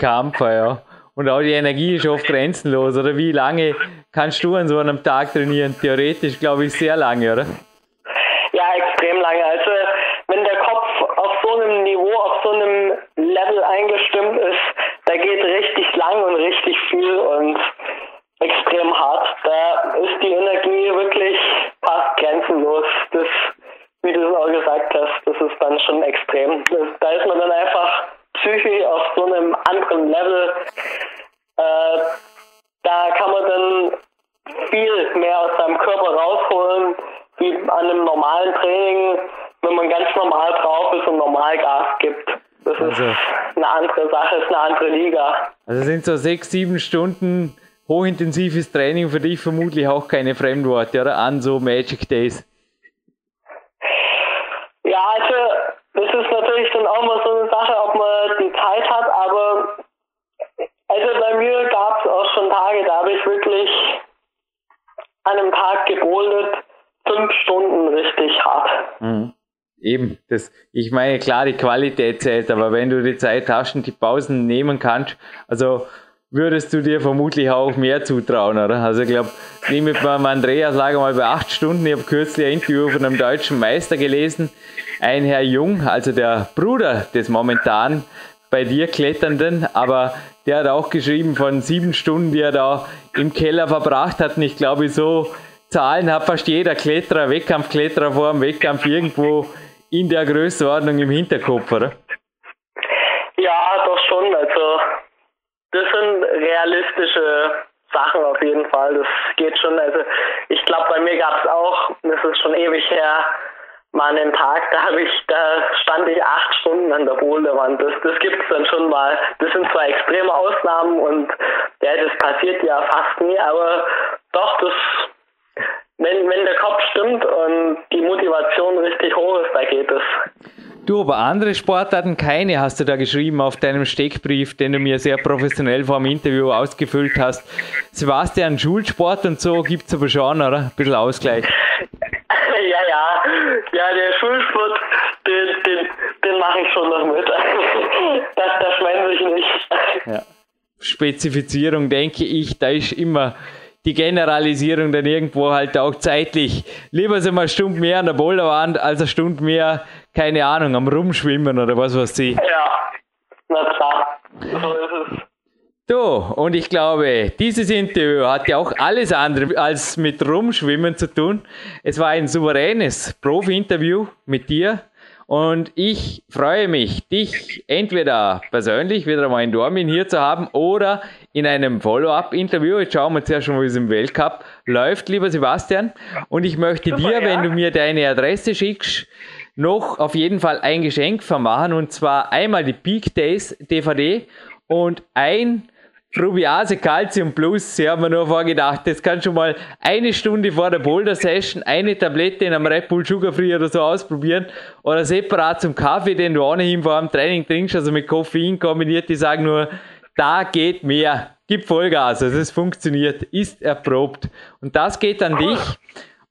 Bekannt ja. Und auch die Energie ist oft grenzenlos, oder? Wie lange kannst du an so einem Tag trainieren? Theoretisch, glaube ich, sehr lange, oder? An einem normalen Training, wenn man ganz normal drauf ist und normal Gas gibt. Das also, ist eine andere Sache, ist eine andere Liga. Also sind so sechs, sieben Stunden hochintensives Training für dich vermutlich auch keine Fremdworte, oder? An so Magic Days. Ja, also das ist natürlich dann auch mal so eine Sache, ob man die Zeit hat, aber also bei mir gab es auch schon Tage, da habe ich wirklich an einem Tag geboldet, fünf Stunden richtig hart. Mhm. Eben, das, ich meine, klar, die Qualität zählt, aber wenn du die Zeit hast und die Pausen nehmen kannst, also würdest du dir vermutlich auch mehr zutrauen, oder? Also ich glaube, wie mit meinem Andreas lag mal bei acht Stunden. Ich habe kürzlich ein Interview von einem deutschen Meister gelesen, ein Herr Jung, also der Bruder des momentan bei dir Kletternden, aber der hat auch geschrieben von sieben Stunden, die er da im Keller verbracht hat. Und ich glaube, so Zahlen hat fast jeder Kletterer, Wettkampfkletterer vor dem Wettkampf irgendwo in der Größenordnung im Hinterkopf, oder? Ja, doch schon. Also das sind realistische Sachen auf jeden Fall. Das geht schon. Also ich glaube, bei mir gab es auch, das ist schon ewig her, mal einen Tag, da habe ich, da stand ich acht Stunden an der Boulderwand. Das, das gibt es dann schon mal. Das sind zwar extreme Ausnahmen und ja, das passiert ja fast nie, aber doch, das wenn, wenn der Kopf stimmt und die Motivation richtig hoch ist, da geht es. Du, aber andere Sportarten keine, hast du da geschrieben auf deinem Steckbrief, den du mir sehr professionell vor dem Interview ausgefüllt hast. Sebastian, Schulsport und so gibt es aber schon, oder? Ein bisschen Ausgleich. [laughs] ja, ja. Ja, der Schulsport, den, den, den mache ich schon noch mit. [laughs] das, das schwänze ich nicht. Ja. Spezifizierung, denke ich, da ist immer die Generalisierung dann irgendwo halt auch zeitlich. Lieber sind wir eine Stunde mehr an der Boulderwand als eine Stunde mehr, keine Ahnung, am Rumschwimmen oder was weiß ich. Ja, na klar, so ist es. Du, und ich glaube, dieses Interview hat ja auch alles andere als mit Rumschwimmen zu tun. Es war ein souveränes Profi-Interview mit dir. Und ich freue mich, dich entweder persönlich wieder mal in Dormin hier zu haben oder in einem Follow-up-Interview. Jetzt schauen wir uns ja schon, wie es im Weltcup läuft, lieber Sebastian. Und ich möchte Super, dir, ja. wenn du mir deine Adresse schickst, noch auf jeden Fall ein Geschenk vermachen. Und zwar einmal die Peak Days DVD und ein Rubiase Calcium Plus, ich habe mir nur vorgedacht, das kann schon mal eine Stunde vor der Boulder Session eine Tablette in einem Red Bull Sugar Free oder so ausprobieren oder separat zum Kaffee, den du ohnehin vor dem Training trinkst, also mit Koffein kombiniert, die sagen nur, da geht mehr. gib Vollgas. Also es funktioniert, ist erprobt. Und das geht an dich.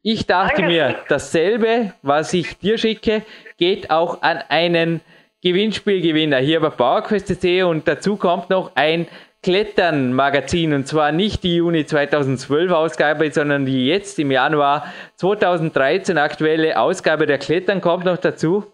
Ich dachte mir, dasselbe, was ich dir schicke, geht auch an einen Gewinnspielgewinner hier bei PowerQuest.de und dazu kommt noch ein Klettern-Magazin und zwar nicht die Juni 2012 Ausgabe, sondern die jetzt im Januar 2013 aktuelle Ausgabe der Klettern kommt noch dazu.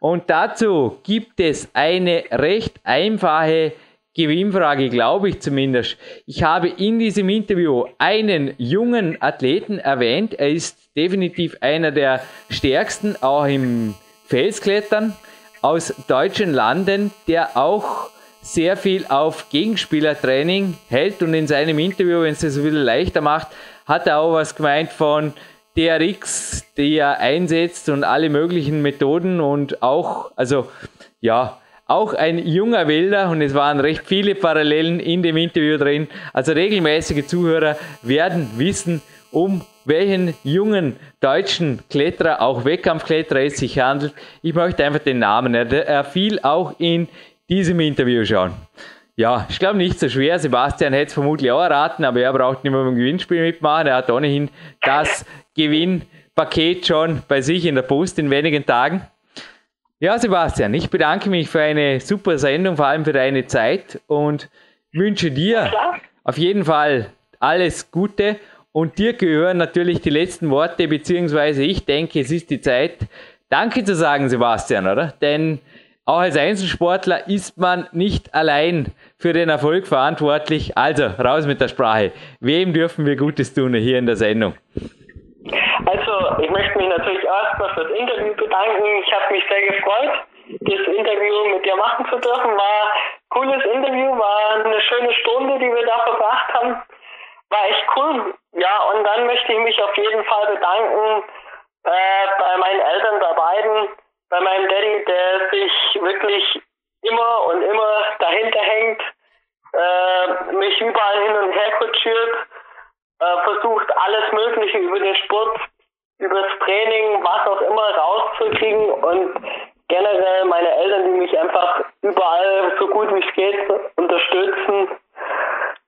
Und dazu gibt es eine recht einfache Gewinnfrage, glaube ich zumindest. Ich habe in diesem Interview einen jungen Athleten erwähnt. Er ist definitiv einer der stärksten, auch im Felsklettern aus deutschen Landen, der auch sehr viel auf Gegenspielertraining hält und in seinem Interview, wenn es das ein bisschen leichter macht, hat er auch was gemeint von DRX, die er einsetzt und alle möglichen Methoden und auch, also ja, auch ein junger Wilder und es waren recht viele Parallelen in dem Interview drin. Also regelmäßige Zuhörer werden wissen, um welchen jungen deutschen Kletterer, auch Wettkampfkletterer es sich handelt. Ich möchte einfach den Namen. Er, er fiel auch in diesem Interview schon. Ja, ich glaube nicht so schwer. Sebastian hätte es vermutlich auch erraten, aber er braucht nicht mehr beim Gewinnspiel mitmachen. Er hat ohnehin das Gewinnpaket schon bei sich in der Post in wenigen Tagen. Ja, Sebastian, ich bedanke mich für eine super Sendung, vor allem für deine Zeit und wünsche dir auf jeden Fall alles Gute. Und dir gehören natürlich die letzten Worte, beziehungsweise ich denke, es ist die Zeit, Danke zu sagen, Sebastian, oder? Denn auch als Einzelsportler ist man nicht allein für den Erfolg verantwortlich. Also, raus mit der Sprache. Wem dürfen wir Gutes tun hier in der Sendung? Also, ich möchte mich natürlich erstmal für das Interview bedanken. Ich habe mich sehr gefreut, das Interview mit dir machen zu dürfen. War ein cooles Interview, war eine schöne Stunde, die wir da verbracht haben. War echt cool. Ja, und dann möchte ich mich auf jeden Fall bedanken äh, bei meinen Eltern, bei beiden, bei meinem Daddy, der sich wirklich immer und immer dahinter hängt, äh, mich überall hin und her kutschiert, äh, versucht alles Mögliche über den Sport übers Training, was auch immer rauszukriegen und generell meine Eltern, die mich einfach überall so gut wie es geht unterstützen.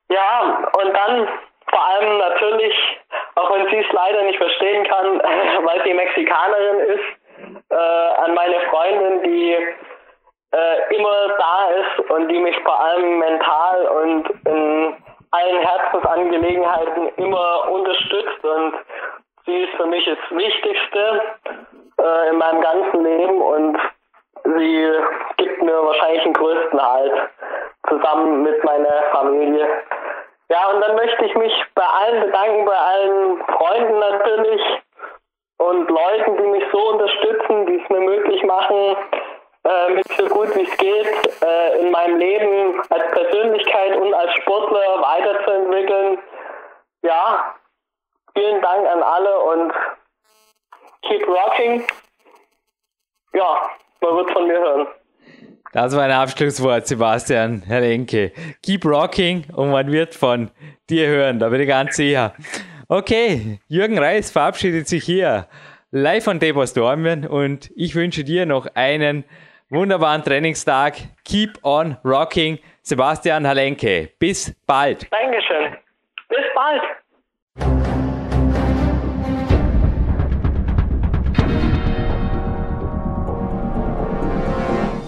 Ja, und dann vor allem natürlich, auch wenn sie es leider nicht verstehen kann, [laughs] weil sie Mexikanerin ist, äh, an meine Freundin, die äh, immer da ist und die mich vor allem mental und in allen Herzensangelegenheiten immer unterstützt und sie ist für mich das Wichtigste äh, in meinem ganzen Leben und sie gibt mir wahrscheinlich den größten Halt zusammen mit meiner Familie. Ja, und dann möchte ich mich bei allen bedanken, bei allen Freunden natürlich und Leuten, die mich so unterstützen, die es mir möglich machen, äh, mich so gut wie es geht äh, in meinem Leben als Persönlichkeit und als Sportler weiterzuentwickeln. Ja, Vielen Dank an alle und keep rocking. Ja, man wird von mir hören. Das war ein Abschlusswort, Sebastian, Herr Lenke. Keep rocking und man wird von dir hören, da bin ich ganz sicher. Okay, Jürgen Reis verabschiedet sich hier live von Depot Dormien und ich wünsche dir noch einen wunderbaren Trainingstag. Keep on rocking. Sebastian Halenke. Bis bald. Dankeschön. Bis bald.